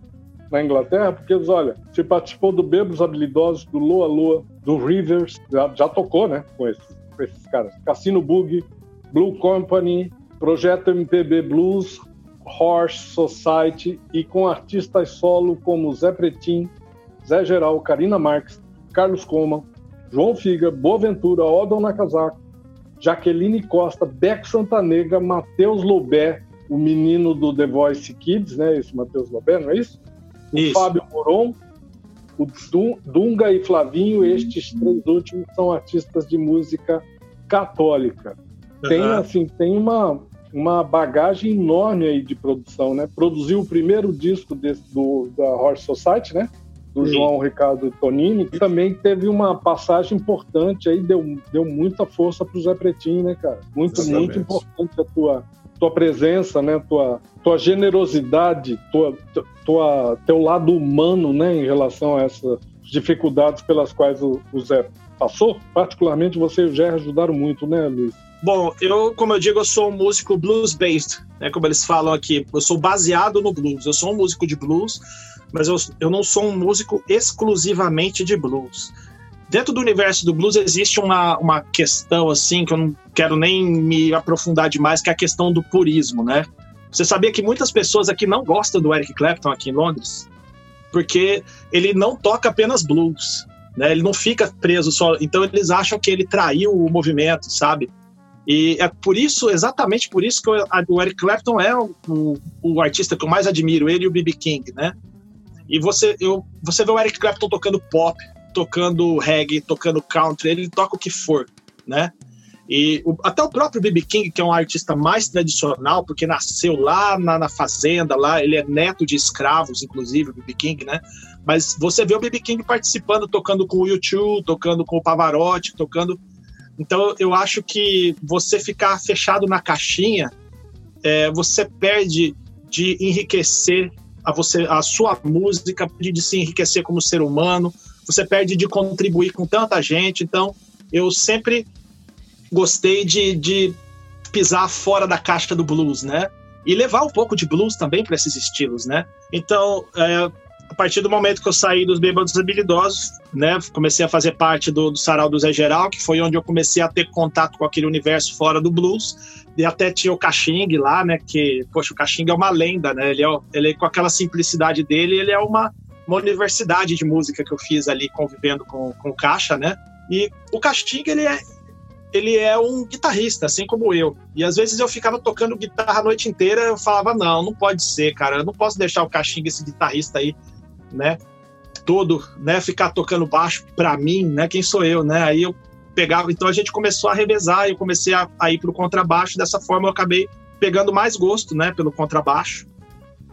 na Inglaterra? Porque, olha, você participou do Bebos Habilidosos, do Loa Loa, do Rivers, já, já tocou, né? Com esses, com esses caras. Cassino Bug, Blue Company, Projeto MPB Blues, Horse Society e com artistas solo como Zé Pretim, Zé Geral, Karina Marques, Carlos Coma, João Figa, Boaventura, Odon Nakazawa, Jaqueline Costa, Beck Santanegra, Matheus Lobé, o menino do The Voice Kids, né? Esse Matheus Lobé, não é isso? isso. O Fábio Moron, o Dunga e Flavinho, estes três últimos são artistas de música católica. Tem, uhum. assim, tem uma, uma bagagem enorme aí de produção, né? Produziu o primeiro disco desse, do, da Horse Society, né? Do Sim. João Ricardo Tonini, que também teve uma passagem importante aí, deu, deu muita força pro Zé Pretinho, né, cara? Muito, Exatamente. muito importante a tua, tua presença, né? Tua, tua generosidade, tua, tua, teu lado humano, né? Em relação a essas dificuldades pelas quais o, o Zé passou. Particularmente você e o Zé ajudaram muito, né, Luiz? Bom, eu, como eu digo, eu sou um músico blues-based, né, como eles falam aqui. Eu sou baseado no blues. Eu sou um músico de blues, mas eu, eu não sou um músico exclusivamente de blues. Dentro do universo do blues existe uma, uma questão, assim, que eu não quero nem me aprofundar demais, que é a questão do purismo, né? Você sabia que muitas pessoas aqui não gostam do Eric Clapton aqui em Londres? Porque ele não toca apenas blues, né? Ele não fica preso só... Então eles acham que ele traiu o movimento, sabe? E é por isso, exatamente por isso que o, Eric Clapton é o, o, o, artista que eu mais admiro, ele e o B.B. King, né? E você, eu, você vê o Eric Clapton tocando pop, tocando reggae, tocando country, ele toca o que for, né? E o, até o próprio B.B. King, que é um artista mais tradicional, porque nasceu lá na, na fazenda, lá ele é neto de escravos, inclusive, o B.B. King, né? Mas você vê o B.B. King participando, tocando com o YouTube, tocando com o Pavarotti, tocando então eu acho que você ficar fechado na caixinha, é, você perde de enriquecer a você a sua música, de se enriquecer como ser humano, você perde de contribuir com tanta gente. Então eu sempre gostei de, de pisar fora da caixa do blues, né? E levar um pouco de blues também para esses estilos, né? Então, é, a partir do momento que eu saí dos Bêbados Habilidosos, né, comecei a fazer parte do, do Sarau do Zé Geral, que foi onde eu comecei a ter contato com aquele universo fora do blues, e até tinha o Caxing lá, né, que, poxa, o Caxing é uma lenda, né, ele, é, ele com aquela simplicidade dele, ele é uma, uma universidade de música que eu fiz ali, convivendo com, com o Caixa, né, e o Caxing, ele é, ele é um guitarrista, assim como eu. E às vezes eu ficava tocando guitarra a noite inteira, eu falava, não, não pode ser, cara, eu não posso deixar o Caxing, esse guitarrista aí, né? Todo, né? Ficar tocando baixo para mim, né? Quem sou eu, né? Aí eu pegava, então a gente começou a revezar, eu comecei a, a ir pro contrabaixo, dessa forma eu acabei pegando mais gosto, né? Pelo contrabaixo.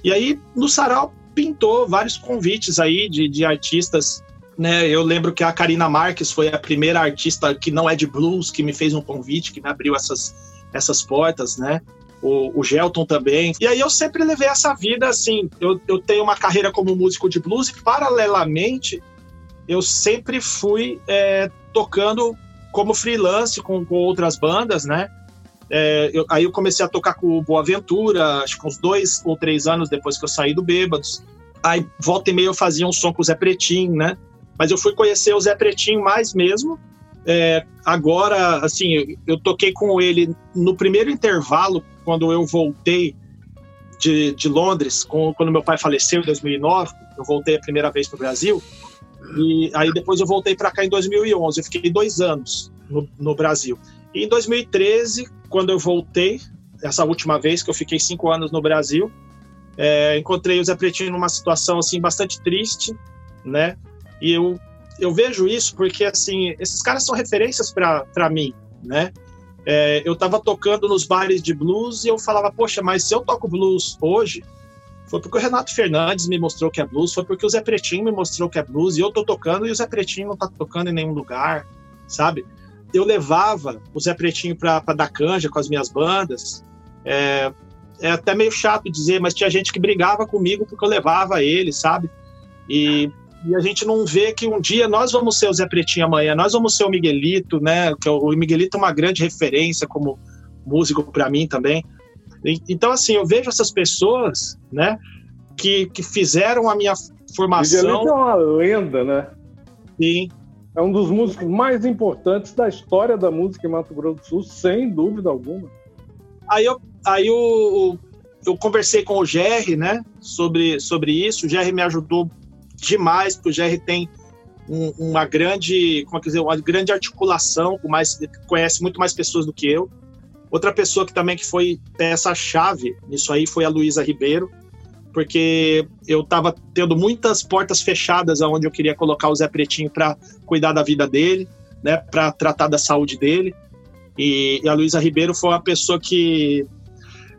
E aí no sarau pintou vários convites aí de, de artistas né, eu lembro que a Karina Marques foi a primeira artista que não é de blues que me fez um convite, que me abriu essas, essas portas, né? O, o Gelton também. E aí eu sempre levei essa vida assim. Eu, eu tenho uma carreira como músico de blues e, paralelamente, eu sempre fui é, tocando como freelance com, com outras bandas, né? É, eu, aí eu comecei a tocar com o Boa Ventura, acho que uns dois ou três anos depois que eu saí do Bêbados. Aí, volta e meia, eu fazia um som com o Zé Pretinho, né? Mas eu fui conhecer o Zé Pretinho mais mesmo. É, agora, assim, eu toquei com ele no primeiro intervalo, quando eu voltei de, de Londres, com, quando meu pai faleceu em 2009. Eu voltei a primeira vez para o Brasil. E aí depois eu voltei para cá em 2011. Eu fiquei dois anos no, no Brasil. E em 2013, quando eu voltei, essa última vez que eu fiquei cinco anos no Brasil, é, encontrei o Zé Pretinho numa situação assim bastante triste, né? E eu eu vejo isso porque assim esses caras são referências para mim, né? É, eu estava tocando nos bares de blues e eu falava, poxa, mas se eu toco blues hoje, foi porque o Renato Fernandes me mostrou que é blues, foi porque o Zé Pretinho me mostrou que é blues e eu tô tocando e o Zé Pretinho não tá tocando em nenhum lugar, sabe? eu levava o Zé Pretinho para dar canja com as minhas bandas. É, é, até meio chato dizer, mas tinha gente que brigava comigo porque eu levava ele, sabe? E, e, a gente não vê que um dia nós vamos ser o Zé Pretinho amanhã, nós vamos ser o Miguelito, né? Que o Miguelito é uma grande referência como músico para mim também. E, então, assim, eu vejo essas pessoas, né? Que, que fizeram a minha formação. Miguelito é uma lenda, né? Sim, é um dos músicos mais importantes da história da música em Mato Grosso do Sul, sem dúvida alguma. Aí eu, aí eu, eu conversei com o Jerry, né, sobre, sobre isso. O Jerry me ajudou demais, porque o Jerry tem um, uma grande, como é que dizer, uma grande articulação, com mais, conhece muito mais pessoas do que eu. Outra pessoa que também que foi peça chave nisso aí foi a Luísa Ribeiro, porque eu estava tendo muitas portas fechadas aonde eu queria colocar o Zé Pretinho para cuidar da vida dele, né, para tratar da saúde dele. E, e a Luísa Ribeiro foi uma pessoa que,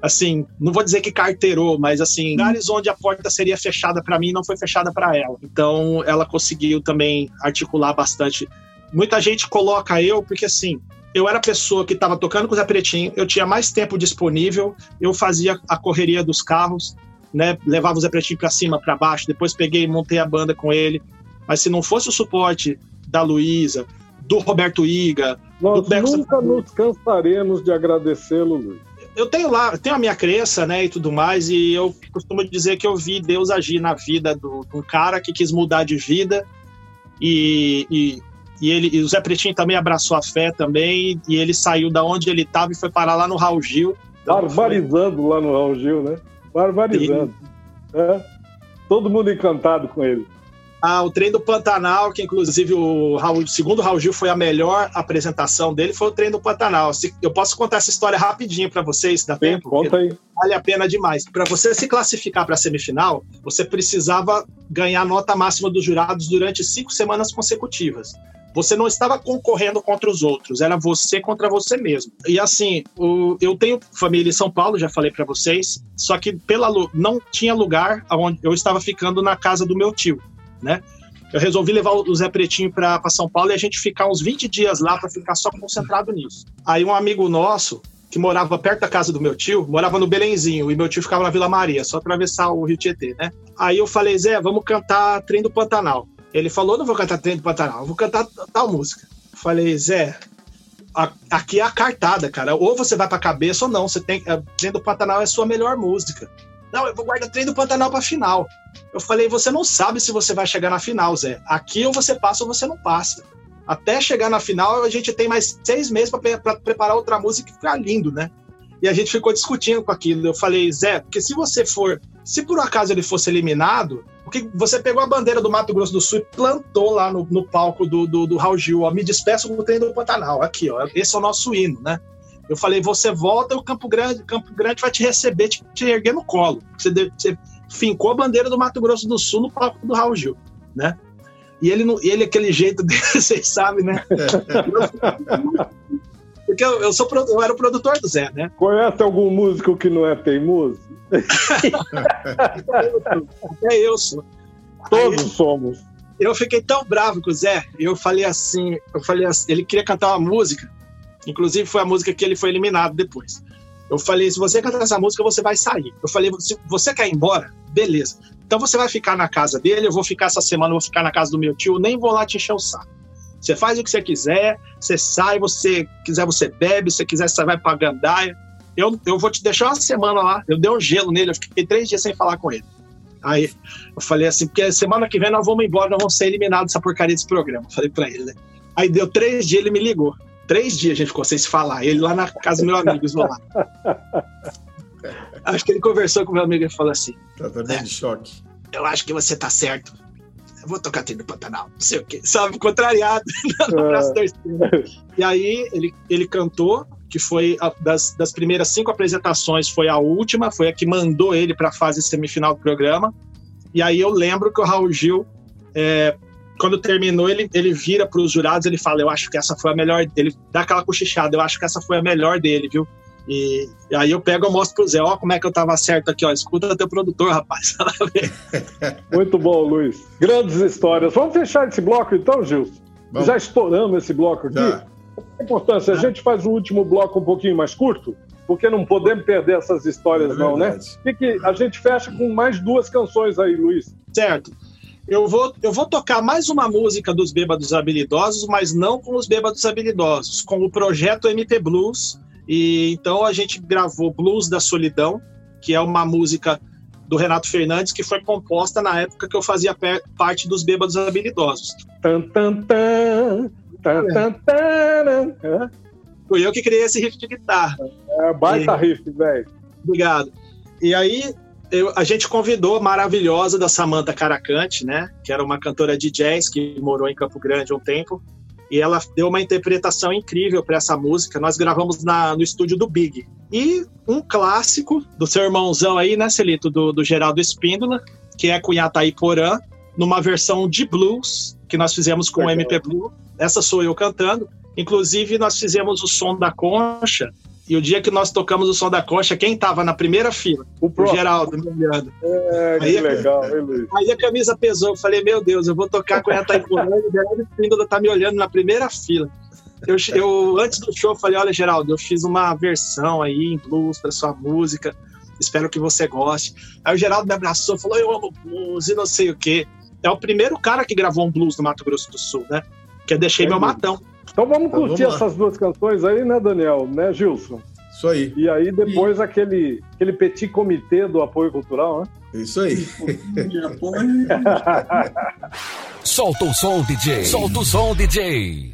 assim, não vou dizer que carteirou, mas assim, lugares onde a porta seria fechada para mim não foi fechada para ela. Então, ela conseguiu também articular bastante. Muita gente coloca eu porque assim, eu era a pessoa que estava tocando com o Zé Pretinho, eu tinha mais tempo disponível, eu fazia a correria dos carros, né? Levava o Zé Pretinho para cima, para baixo, depois peguei e montei a banda com ele. Mas se não fosse o suporte da Luísa, do Roberto Iga, Nós do Beco nunca nos cansaremos de agradecê-lo, Luiz. Eu tenho lá, tenho a minha crença, né, e tudo mais, e eu costumo dizer que eu vi Deus agir na vida do, do cara que quis mudar de vida, e, e, e ele, e o Zé Pretinho também abraçou a fé também, e ele saiu da onde ele estava e foi parar lá no Raul Gil. Então, Barbarizando lá no Raul Gil, né? barbarizando. É. Todo mundo encantado com ele. Ah, o trem do Pantanal, que inclusive o Raul, segundo o Raul Gil foi a melhor apresentação dele, foi o trem do Pantanal. Eu posso contar essa história rapidinho para vocês, dá Sim, tempo? Conta aí. Vale a pena demais. Para você se classificar para a semifinal, você precisava ganhar a nota máxima dos jurados durante cinco semanas consecutivas. Você não estava concorrendo contra os outros, era você contra você mesmo. E assim, o, eu tenho família em São Paulo, já falei para vocês, só que pela não tinha lugar onde eu estava ficando na casa do meu tio, né? Eu resolvi levar o Zé Pretinho para São Paulo e a gente ficar uns 20 dias lá para ficar só concentrado nisso. Aí um amigo nosso, que morava perto da casa do meu tio, morava no Belenzinho, e meu tio ficava na Vila Maria, só atravessar o Rio Tietê, né? Aí eu falei, Zé, vamos cantar Trem do Pantanal. Ele falou: não vou cantar Trem do Pantanal, vou cantar tal música. Falei, Zé, aqui é a cartada, cara. Ou você vai pra cabeça ou não. Você tem. A, Trem do Pantanal é a sua melhor música. Não, eu vou guardar Trem do Pantanal pra final. Eu falei, você não sabe se você vai chegar na final, Zé. Aqui ou você passa ou você não passa. Até chegar na final, a gente tem mais seis meses para preparar outra música e ficar lindo, né? E a gente ficou discutindo com aquilo. Eu falei, Zé, porque se você for. Se por acaso ele fosse eliminado, porque você pegou a bandeira do Mato Grosso do Sul e plantou lá no, no palco do, do, do Raul Gil, ó, me despeço com o trem do Pantanal. Aqui, ó, esse é o nosso hino, né? Eu falei, você volta e o Campo Grande, Campo Grande vai te receber, te, te erguer no colo. Você, você fincou a bandeira do Mato Grosso do Sul no palco do Raul Gil, né? E ele, ele aquele jeito dele, vocês sabem, né? Porque eu, eu, sou, eu era o produtor do Zé, né? Conhece algum músico que não é teimoso? Até eu sou. Todos Aí, somos. Eu fiquei tão bravo com o Zé, eu falei assim, eu falei assim, ele queria cantar uma música, inclusive foi a música que ele foi eliminado depois. Eu falei, se você cantar essa música, você vai sair. Eu falei, se você quer ir embora, beleza. Então você vai ficar na casa dele, eu vou ficar essa semana, vou ficar na casa do meu tio, nem vou lá te encher o saco. Você faz o que você quiser, você sai, você quiser, você bebe, se quiser, você vai pra gandaia. Eu, eu vou te deixar uma semana lá. Eu dei um gelo nele, eu fiquei três dias sem falar com ele. Aí eu falei assim, porque semana que vem nós vamos embora, nós vamos ser eliminados dessa porcaria desse programa. falei pra ele, né? Aí deu três dias, ele me ligou. Três dias a gente ficou sem se falar. Ele lá na casa do meu amigo isolado. Acho que ele conversou com meu amigo e falou assim: Tratamento é, de choque. Eu acho que você tá certo. Eu vou tocar Trilho do Pantanal, não sei o quê. Sabe, contrariado no braço da E aí ele, ele cantou, que foi a, das, das primeiras cinco apresentações, foi a última, foi a que mandou ele para a fase semifinal do programa. E aí eu lembro que o Raul Gil, é, quando terminou, ele, ele vira para os jurados ele fala: Eu acho que essa foi a melhor. Ele dá aquela cochichada, eu acho que essa foi a melhor dele, viu? E, e, aí eu pego e mostro pro Zé, ó, como é que eu tava certo aqui, ó. Escuta teu produtor, rapaz. Muito bom, Luiz. Grandes histórias. Vamos fechar esse bloco então, Gilson? Vamos. Já estouramos esse bloco aqui. Já. A importância, a gente faz o último bloco um pouquinho mais curto, porque não podemos perder essas histórias, é não, né? E que a gente fecha com mais duas canções aí, Luiz. Certo. Eu vou, eu vou tocar mais uma música dos Bêbados Habilidosos, mas não com os Bêbados Habilidosos, com o projeto MP Blues, e então a gente gravou Blues da Solidão, que é uma música do Renato Fernandes que foi composta na época que eu fazia parte dos Bêbados Habilidosos. Tan, tan, tan, tan, tan, tan, Fui eu que criei esse riff de guitarra. É, baita e... riff, velho. Obrigado. E aí eu, a gente convidou a maravilhosa da Samantha Caracante, né? Que era uma cantora de jazz que morou em Campo Grande um tempo e ela deu uma interpretação incrível para essa música. Nós gravamos na, no estúdio do Big. E um clássico do seu irmãozão aí, né, Celito, do, do Geraldo Espíndola, que é Cunhataí Porã, numa versão de blues que nós fizemos com o MP Blue. Essa sou eu cantando. Inclusive, nós fizemos o som da concha e o dia que nós tocamos o som da concha, quem estava na primeira fila? O, o Geraldo me olhando. É, que aí, legal, hein, Luiz? Aí a camisa pesou. Eu falei, meu Deus, eu vou tocar com ela Taekwondo e o Geraldo Espíndola tá me olhando na primeira fila. Eu, eu, antes do show, falei: olha, Geraldo, eu fiz uma versão aí em blues para sua música. Espero que você goste. Aí o Geraldo me abraçou, falou: eu amo blues e não sei o quê. É o primeiro cara que gravou um blues no Mato Grosso do Sul, né? Que eu deixei é meu matão. Então vamos então, curtir vamos essas duas canções aí, né, Daniel? Né, Gilson? Isso aí. E aí depois e... aquele, aquele petit comitê do apoio cultural, né? Isso aí. Solta o som, DJ. Solta o som, DJ.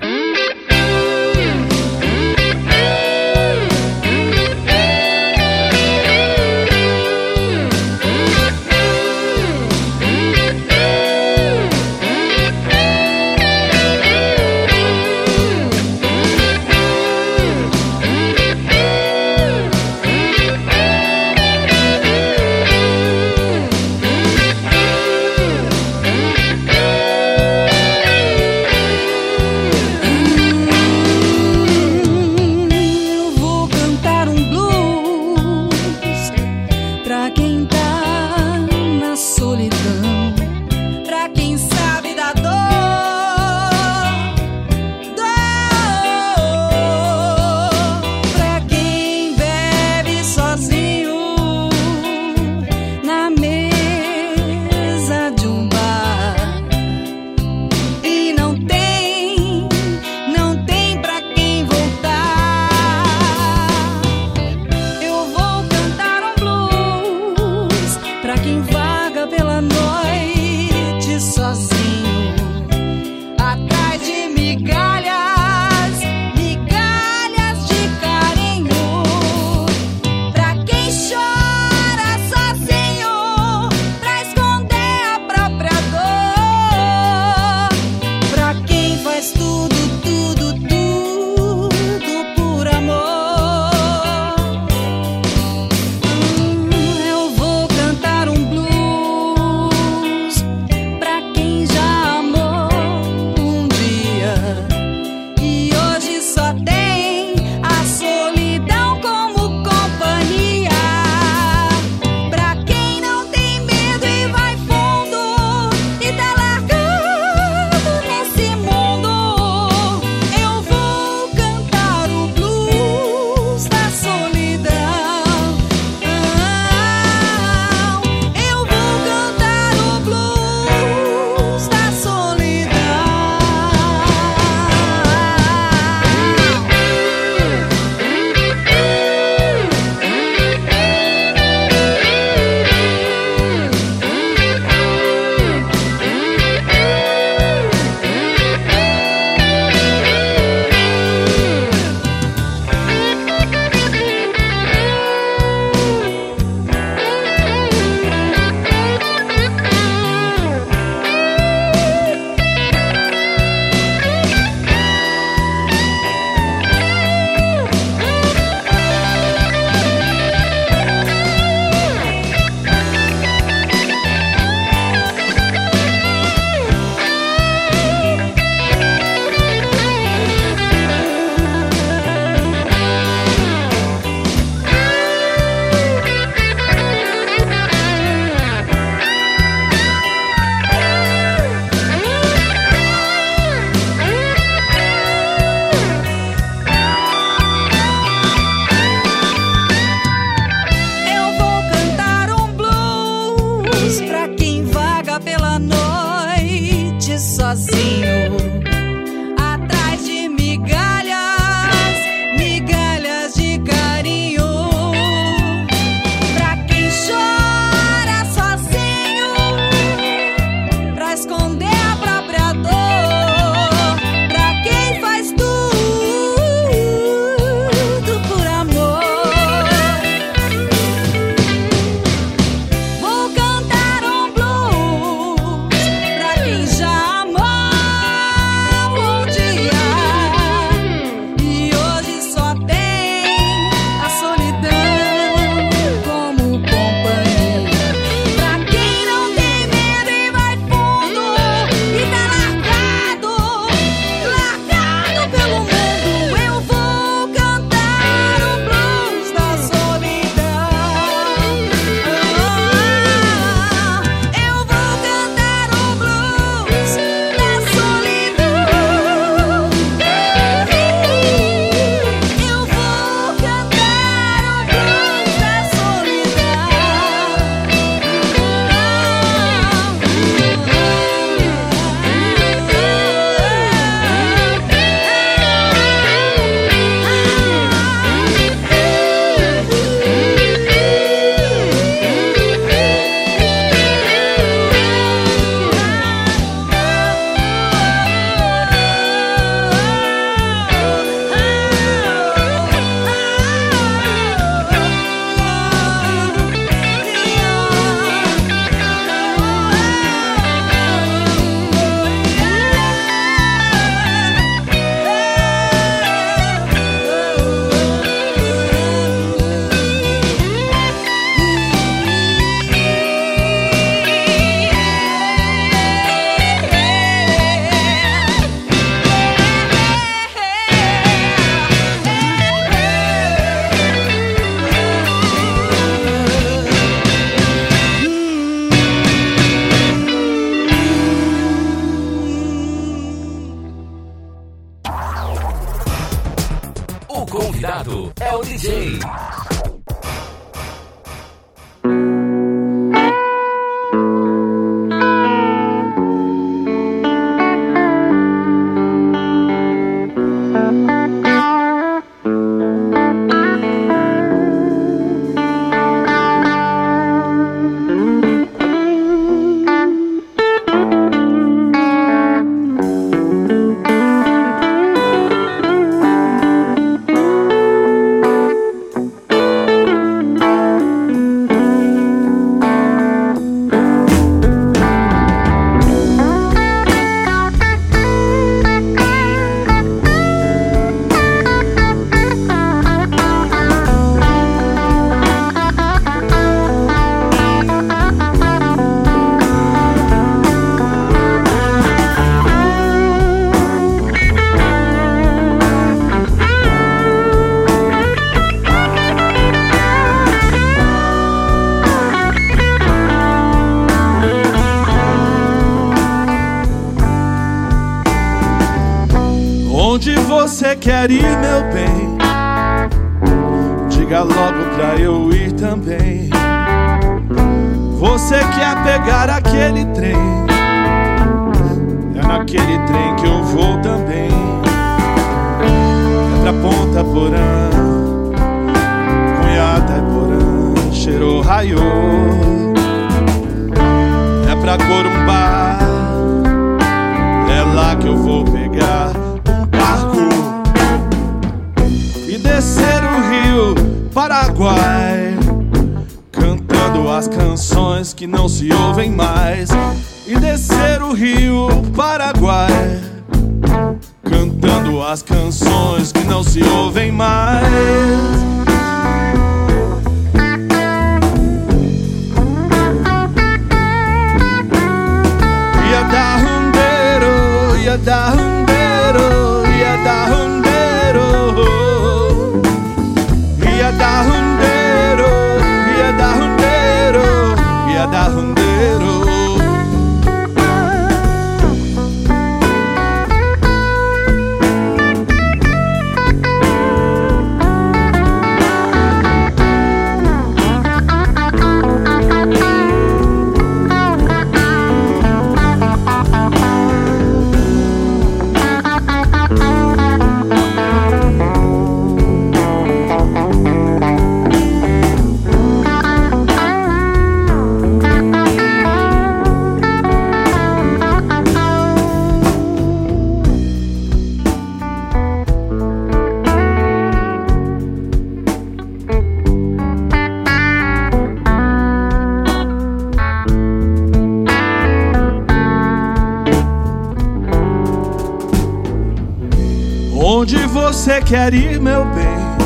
Quer ir, meu bem?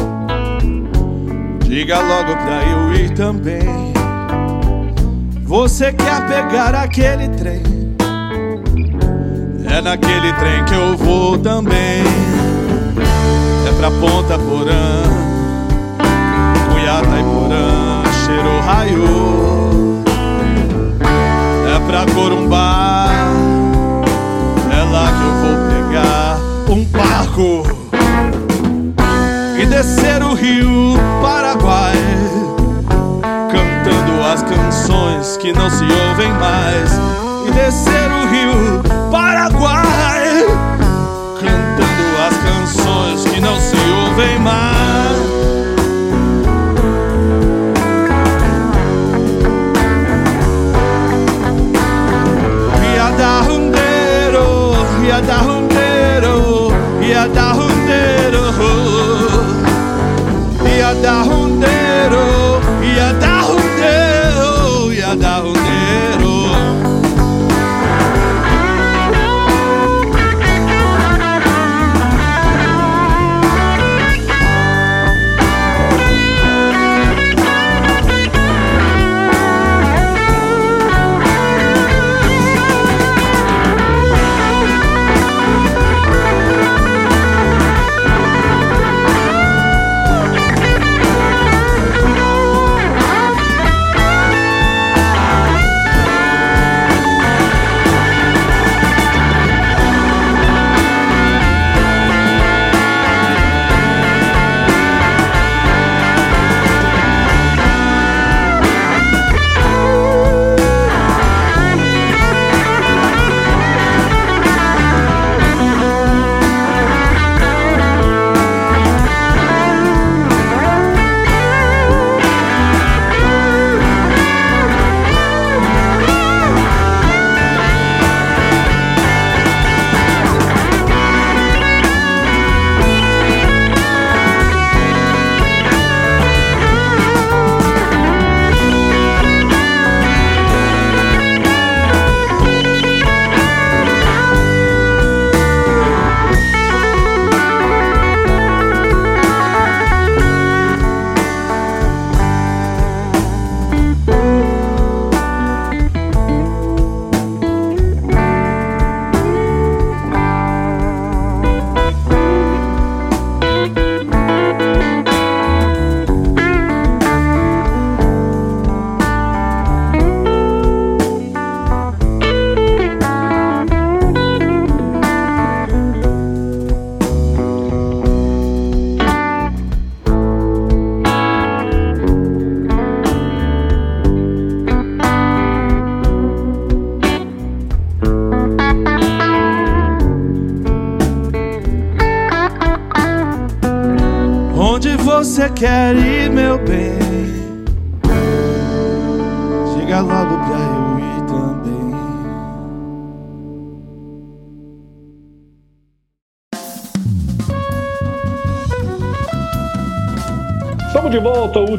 Diga logo pra eu ir também. Você quer pegar aquele trem? É naquele trem que eu vou também. É pra Ponta Porã, Cuiata e Porã, Cheiro Raio. É pra Corumbá, é lá que eu vou pegar um barco descer o rio Paraguai, cantando as canções que não se ouvem mais, e descer o rio Paraguai, cantando as canções que não se ouvem mais.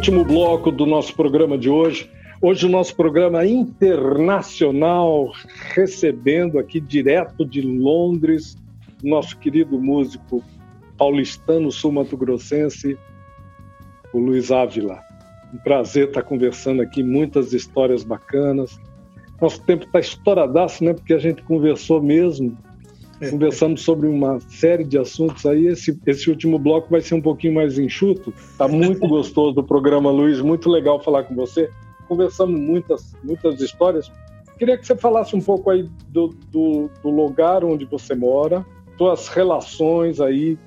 Último bloco do nosso programa de hoje. Hoje o nosso programa internacional, recebendo aqui direto de Londres, nosso querido músico paulistano sul-mato-grossense, o Luiz Ávila. Um prazer estar conversando aqui, muitas histórias bacanas. Nosso tempo está estouradaço, né? Porque a gente conversou mesmo. Conversamos sobre uma série de assuntos aí. Esse, esse último bloco vai ser um pouquinho mais enxuto. Tá muito gostoso o programa, Luiz. Muito legal falar com você. Conversamos muitas, muitas histórias. Queria que você falasse um pouco aí do, do, do lugar onde você mora, suas relações aí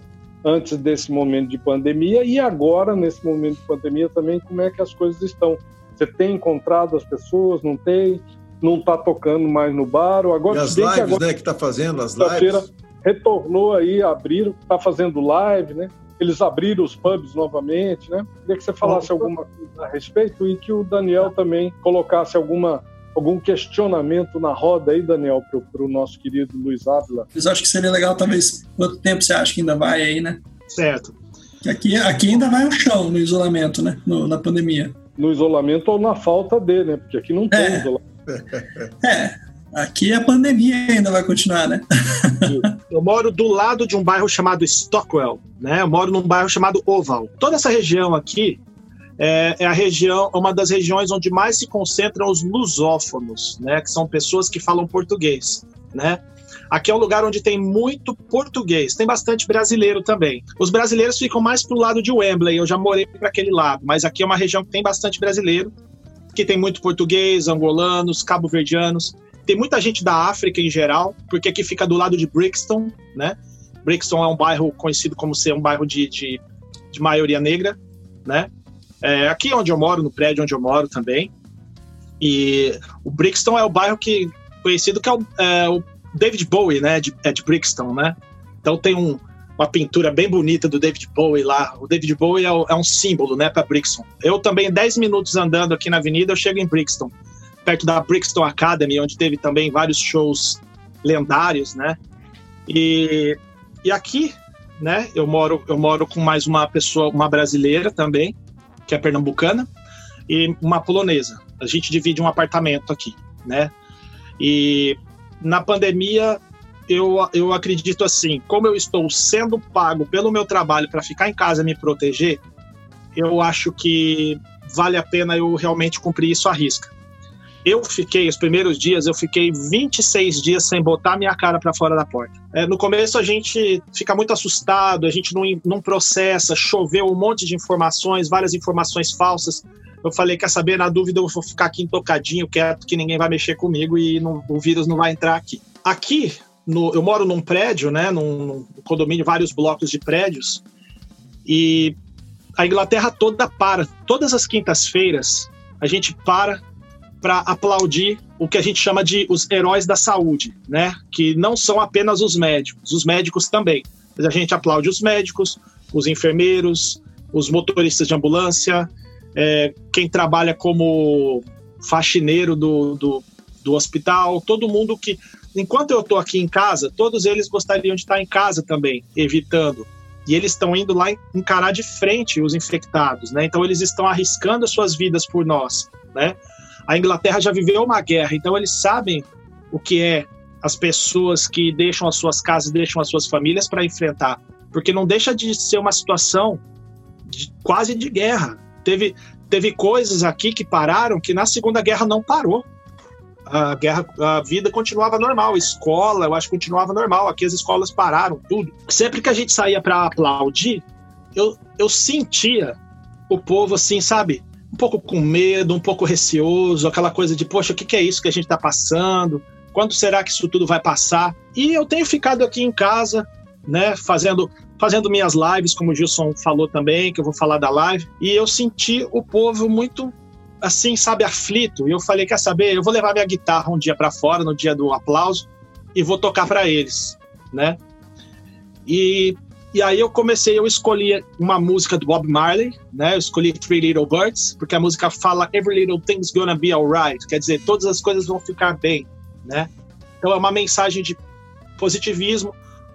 antes desse momento de pandemia e agora, nesse momento de pandemia também, como é que as coisas estão. Você tem encontrado as pessoas, não tem? Não está tocando mais no bar? Ou agora, e as lives, que agora, né, que está fazendo, as lives. retornou aí, abriram, está fazendo live, né? Eles abriram os pubs novamente, né? Queria que você falasse alguma coisa a respeito e que o Daniel também colocasse alguma algum questionamento na roda aí, Daniel, para o nosso querido Luiz Ávila. Mas acho que seria legal, talvez, quanto tempo você acha que ainda vai aí, né? Certo. Aqui, aqui ainda vai o chão no isolamento, né? No, na pandemia. No isolamento ou na falta dele, né? Porque aqui não tem É. isolamento. É, Aqui a pandemia ainda vai continuar, né? Eu moro do lado de um bairro chamado Stockwell, né? Eu moro num bairro chamado Oval. Toda essa região aqui é, é, a região, uma das regiões onde mais se concentram os lusófonos, né? Que são pessoas que falam português, né? Aqui é um lugar onde tem muito português, tem bastante brasileiro também. Os brasileiros ficam mais pro lado de Wembley, eu já morei para aquele lado, mas aqui é uma região que tem bastante brasileiro, que tem muito português, angolanos, cabo-verdianos. Tem muita gente da África em geral, porque aqui fica do lado de Brixton, né? Brixton é um bairro conhecido como ser um bairro de, de, de maioria negra, né? É, aqui onde eu moro, no prédio onde eu moro também. E o Brixton é o bairro que conhecido que é o, é o David Bowie, né? De, é de Brixton, né? Então tem um, uma pintura bem bonita do David Bowie lá. O David Bowie é, é um símbolo, né, para Brixton. Eu também, 10 minutos andando aqui na avenida, eu chego em Brixton, perto da Brixton Academy, onde teve também vários shows lendários, né? E, e aqui, né, eu moro, eu moro com mais uma pessoa, uma brasileira também, que é pernambucana, e uma polonesa. A gente divide um apartamento aqui, né? E na pandemia, eu, eu acredito assim, como eu estou sendo pago pelo meu trabalho para ficar em casa e me proteger, eu acho que vale a pena eu realmente cumprir isso à risca. Eu fiquei, os primeiros dias, eu fiquei 26 dias sem botar minha cara para fora da porta. É, no começo a gente fica muito assustado, a gente não, não processa, choveu um monte de informações, várias informações falsas. Eu falei, quer saber, na dúvida eu vou ficar aqui tocadinho, quieto, que ninguém vai mexer comigo e não, o vírus não vai entrar aqui. Aqui, no, eu moro num prédio, né, num, num condomínio, vários blocos de prédios, e a Inglaterra toda para. Todas as quintas-feiras a gente para para aplaudir o que a gente chama de os heróis da saúde, né? Que não são apenas os médicos, os médicos também. Mas a gente aplaude os médicos, os enfermeiros, os motoristas de ambulância, é, quem trabalha como faxineiro do, do, do, hospital, todo mundo que, enquanto eu estou aqui em casa, todos eles gostariam de estar em casa também, evitando. E eles estão indo lá encarar de frente os infectados, né? Então eles estão arriscando as suas vidas por nós, né? A Inglaterra já viveu uma guerra, então eles sabem o que é as pessoas que deixam as suas casas, deixam as suas famílias para enfrentar, porque não deixa de ser uma situação de, quase de guerra. Teve, teve coisas aqui que pararam que na Segunda Guerra não parou. A guerra, a vida continuava normal, a escola, eu acho que continuava normal. Aqui as escolas pararam, tudo. Sempre que a gente saía para aplaudir, eu, eu sentia o povo assim, sabe? um pouco com medo, um pouco receoso, aquela coisa de, poxa, o que, é isso que a gente está passando? Quando será que isso tudo vai passar? E eu tenho ficado aqui em casa, né, fazendo, fazendo minhas lives, como o Gilson falou também, que eu vou falar da live, e eu senti o povo muito assim, sabe, aflito. E eu falei, quer saber? Eu vou levar minha guitarra um dia para fora, no dia do aplauso, e vou tocar para eles, né? E e aí eu comecei, eu escolhi uma música do Bob Marley, né? Eu escolhi Three Little Birds, porque a música fala Every little thing's gonna be alright, quer dizer, todas as coisas vão ficar bem, né? Então é uma mensagem de positivismo,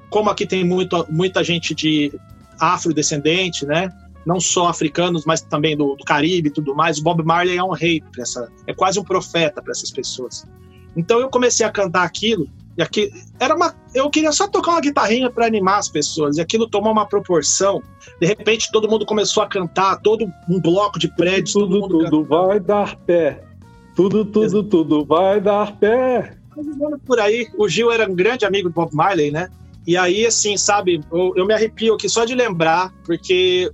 como aqui tem muito, muita gente de afrodescendente, né? Não só africanos, mas também do, do Caribe e tudo mais. O Bob Marley é um rei, essa, é quase um profeta para essas pessoas. Então eu comecei a cantar aquilo e aqui era uma, eu queria só tocar uma guitarrinha para animar as pessoas. E aquilo tomou uma proporção. De repente todo mundo começou a cantar, todo um bloco de prédios. Tudo, tudo vai dar pé. Tudo, tudo, tudo vai dar pé. Por aí, o Gil era um grande amigo do Bob Marley, né? E aí, assim, sabe, eu, eu me arrepio aqui só de lembrar, porque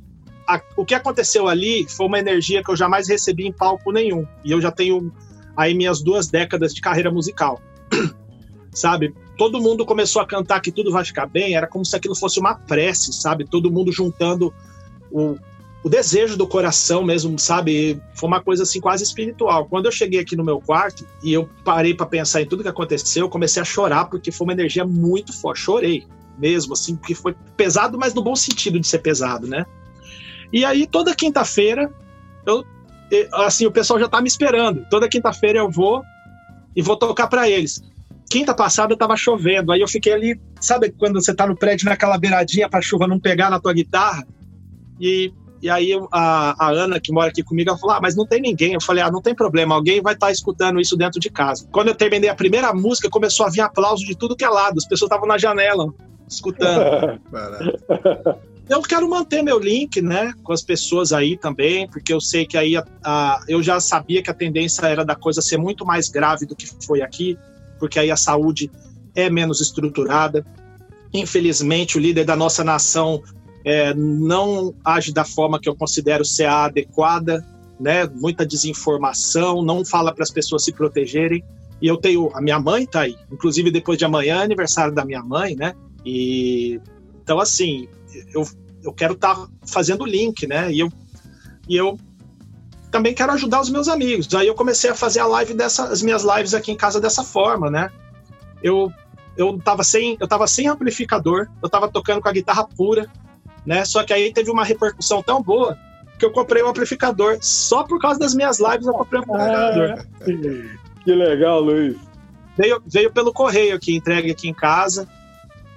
a, o que aconteceu ali foi uma energia que eu jamais recebi em palco nenhum. E eu já tenho aí minhas duas décadas de carreira musical sabe? Todo mundo começou a cantar que tudo vai ficar bem, era como se aquilo fosse uma prece, sabe? Todo mundo juntando o, o desejo do coração mesmo, sabe? Foi uma coisa assim quase espiritual. Quando eu cheguei aqui no meu quarto e eu parei para pensar em tudo que aconteceu, eu comecei a chorar porque foi uma energia muito forte. Chorei mesmo, assim, porque foi pesado, mas no bom sentido de ser pesado, né? E aí toda quinta-feira eu assim, o pessoal já tá me esperando. Toda quinta-feira eu vou e vou tocar para eles quinta passada tava chovendo, aí eu fiquei ali, sabe quando você tá no prédio naquela beiradinha pra chuva não pegar na tua guitarra? E, E aí a, a Ana, que mora aqui comigo, ela falou: Ah, mas não tem ninguém. Eu falei: Ah, não tem problema, alguém vai estar tá escutando isso dentro de casa. Quando eu terminei a primeira música, começou a vir aplauso de tudo que é lado. As pessoas estavam na janela, escutando. eu quero manter meu link, né, com as pessoas aí também, porque eu sei que aí a, a, eu já sabia que a tendência era da coisa ser muito mais grave do que foi aqui, porque aí a saúde é menos estruturada. Infelizmente, o líder da nossa nação é, não age da forma que eu considero ser a adequada, né? Muita desinformação, não fala para as pessoas se protegerem. E eu tenho a minha mãe tá aí, inclusive depois de amanhã é aniversário da minha mãe, né? E então assim, eu, eu quero estar tá fazendo o link, né? E eu e eu também quero ajudar os meus amigos. Aí eu comecei a fazer a live dessa, as minhas lives aqui em casa dessa forma, né? Eu eu tava sem, eu tava sem amplificador, eu tava tocando com a guitarra pura, né? Só que aí teve uma repercussão tão boa que eu comprei um amplificador. Só por causa das minhas lives eu comprei um amplificador. Ah, que legal, Luiz. Veio, veio pelo correio aqui, entregue aqui em casa.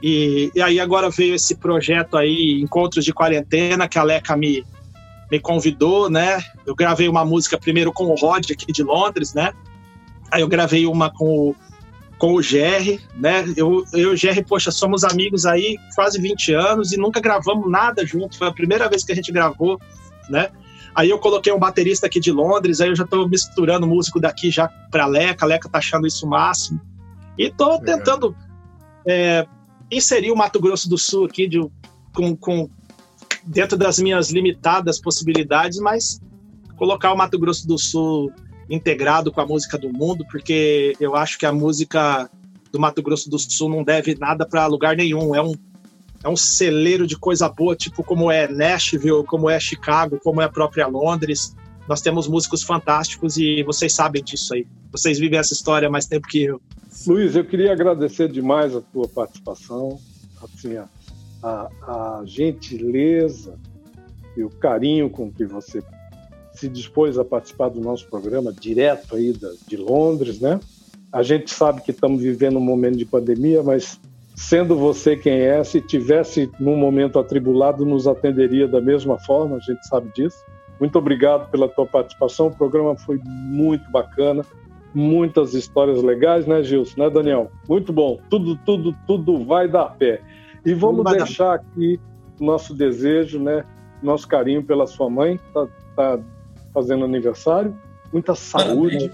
E, e aí agora veio esse projeto aí, Encontros de Quarentena, que a Leca me, me convidou, né? Eu gravei uma música primeiro com o Rod aqui de Londres, né? Aí eu gravei uma com o com o Jerry, né? Eu, eu e o Jerry, poxa, somos amigos aí quase 20 anos e nunca gravamos nada junto. Foi a primeira vez que a gente gravou, né? Aí eu coloquei um baterista aqui de Londres, aí eu já tô misturando músico daqui já pra Leca, a Leca tá achando isso o máximo. E tô Legal. tentando é, inserir o Mato Grosso do Sul aqui de, com, com, dentro das minhas limitadas possibilidades, mas colocar o Mato Grosso do Sul integrado com a música do mundo, porque eu acho que a música do Mato Grosso do Sul não deve nada para lugar nenhum. É um, é um celeiro de coisa boa, tipo como é Nashville, como é Chicago, como é a própria Londres. Nós temos músicos fantásticos e vocês sabem disso aí. Vocês vivem essa história mais tempo que eu. Luiz, eu queria agradecer demais a tua participação, assim, a, a, a gentileza e o carinho com que você se dispôs a participar do nosso programa direto aí de Londres, né? A gente sabe que estamos vivendo um momento de pandemia, mas sendo você quem é, se tivesse num momento atribulado, nos atenderia da mesma forma, a gente sabe disso. Muito obrigado pela tua participação, o programa foi muito bacana, muitas histórias legais, né, Gilson, né, Daniel? Muito bom, tudo, tudo, tudo vai dar pé. E vamos deixar aqui nosso desejo, né, nosso carinho pela sua mãe, tá, tá fazendo aniversário. Muita saúde,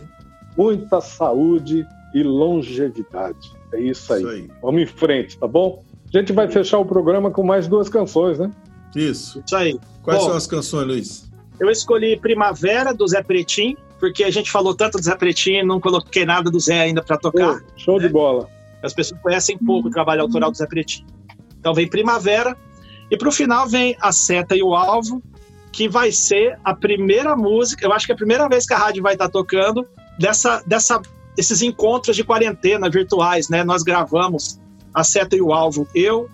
muita saúde e longevidade. É isso aí. isso aí. Vamos em frente, tá bom? A gente vai fechar o programa com mais duas canções, né? Isso. Isso aí. Quais bom, são as canções, Luiz? Eu escolhi Primavera, do Zé Pretim, porque a gente falou tanto do Zé Pretim e não coloquei nada do Zé ainda para tocar. show né? de bola. As pessoas conhecem pouco o trabalho autoral do Zé Pretim. Então vem Primavera, e para o final vem A Seta e o Alvo, que vai ser a primeira música, eu acho que é a primeira vez que a rádio vai estar tocando dessa, dessa, esses encontros de quarentena virtuais, né? Nós gravamos a Seta e o Alvo, eu,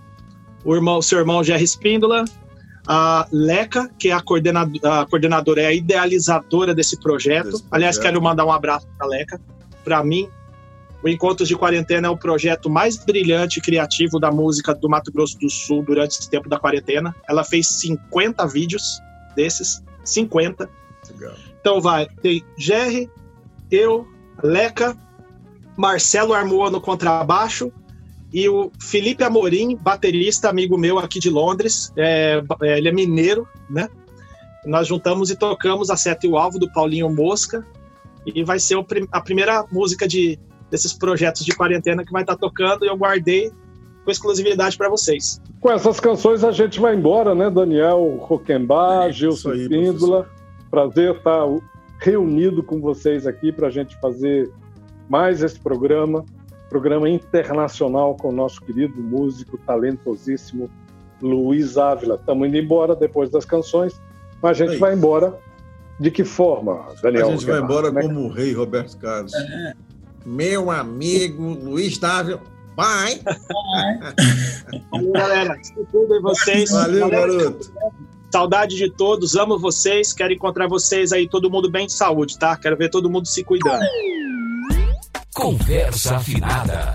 o irmão, seu irmão Jerry Espíndola, a Leca, que é a coordenadora, a coordenadora, é a idealizadora desse projeto. Aliás, quero mandar um abraço para Leca. Para mim, o Encontros de Quarentena é o projeto mais brilhante e criativo da música do Mato Grosso do Sul durante esse tempo da quarentena. Ela fez 50 vídeos desses, 50. Legal. Então vai, tem Jerry, eu, Leca, Marcelo Armoa no contrabaixo e o Felipe Amorim, baterista, amigo meu aqui de Londres. É, é, ele é mineiro, né? Nós juntamos e tocamos a Seta e o Alvo do Paulinho Mosca e vai ser a primeira música de, desses projetos de quarentena que vai estar tocando e eu guardei com exclusividade para vocês. Com essas canções a gente vai embora, né, Daniel Roquembar, é, Gilson Píndola. Prazer estar reunido com vocês aqui para a gente fazer mais esse programa, programa internacional com o nosso querido músico talentosíssimo Luiz Ávila. Estamos indo embora depois das canções, mas a gente é vai embora de que forma, Daniel? A gente vai embora como, como o rei Roberto Carlos. É. Meu amigo Luiz Ávila, Bye. Valeu, galera. Tudo vocês. Valeu, galera. garoto. Saudade de todos, amo vocês. Quero encontrar vocês aí, todo mundo bem de saúde, tá? Quero ver todo mundo se cuidando. Conversa Afinada.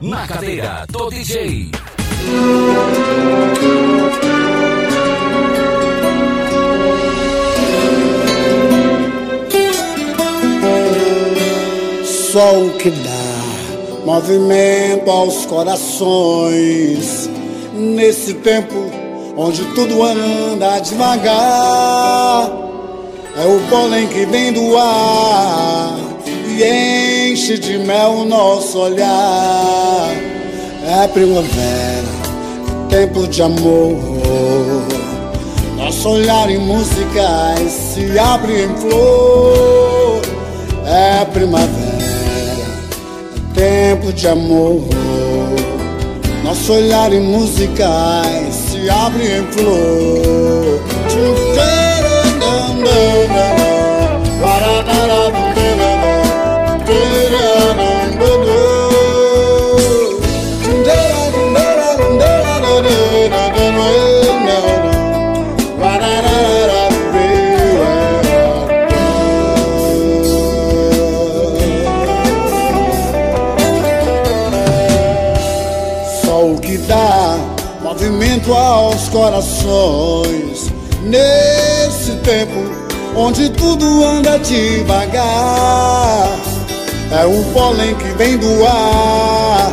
Na cadeira do DJ. Sol que dá movimento aos corações. Nesse tempo onde tudo anda devagar, é o pólen que vem do ar. Yeah enche de mel o nosso olhar. É primavera, tempo de amor. Nosso olhar em musicais se abre em flor. É primavera tempo de amor. Nosso olhar em musicais se abre em flor. Aos corações nesse tempo onde tudo anda devagar. É o pólen que vem do ar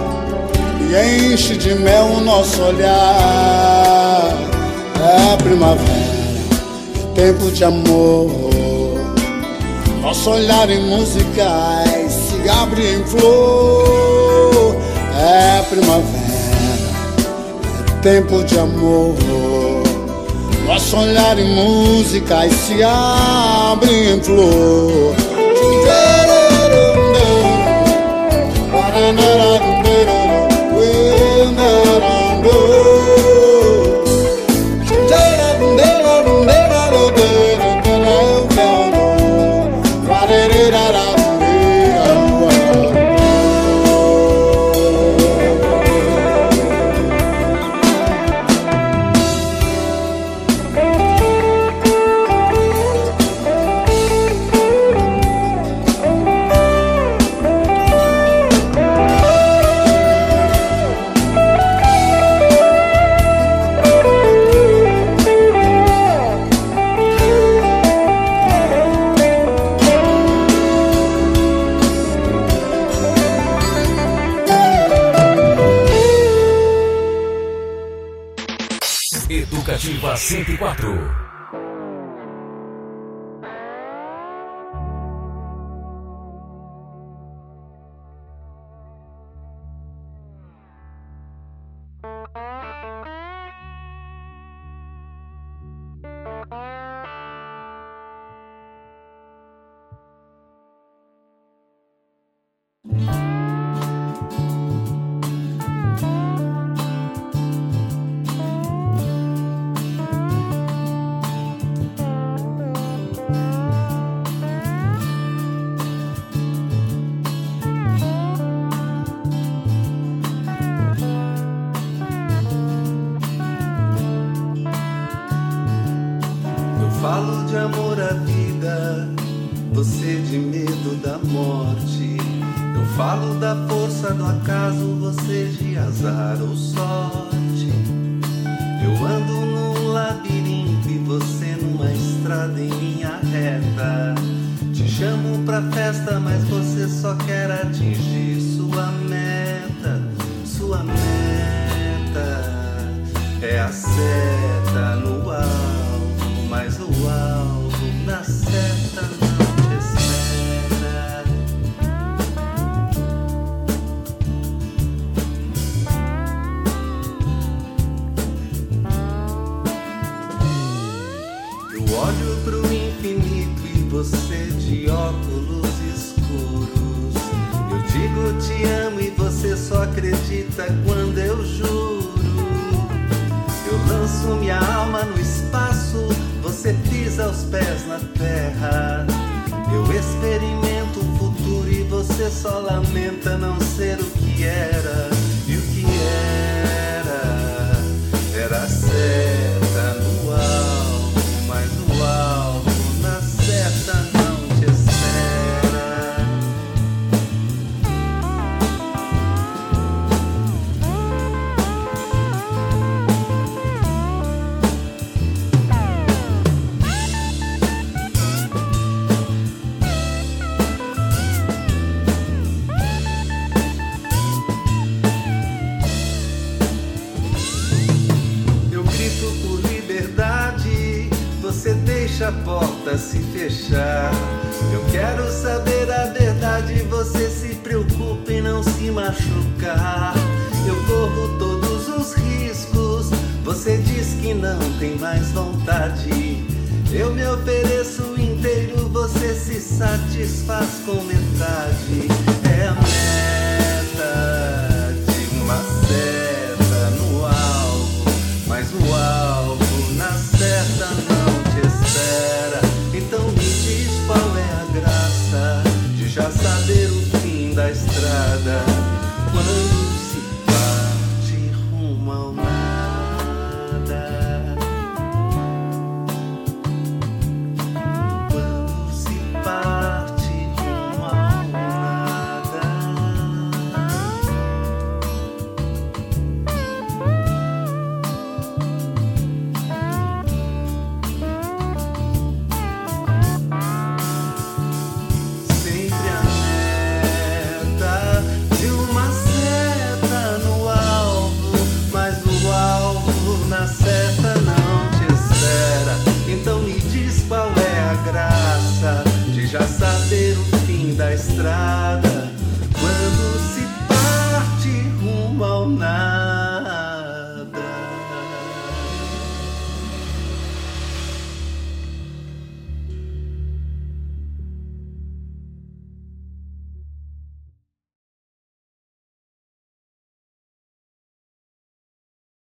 e enche de mel o nosso olhar. É primavera, tempo de amor. Nosso olhar em musicais se abre em flor. É primavera tempo de amor. Nosso olhar música se abre em flor. só lamenta, não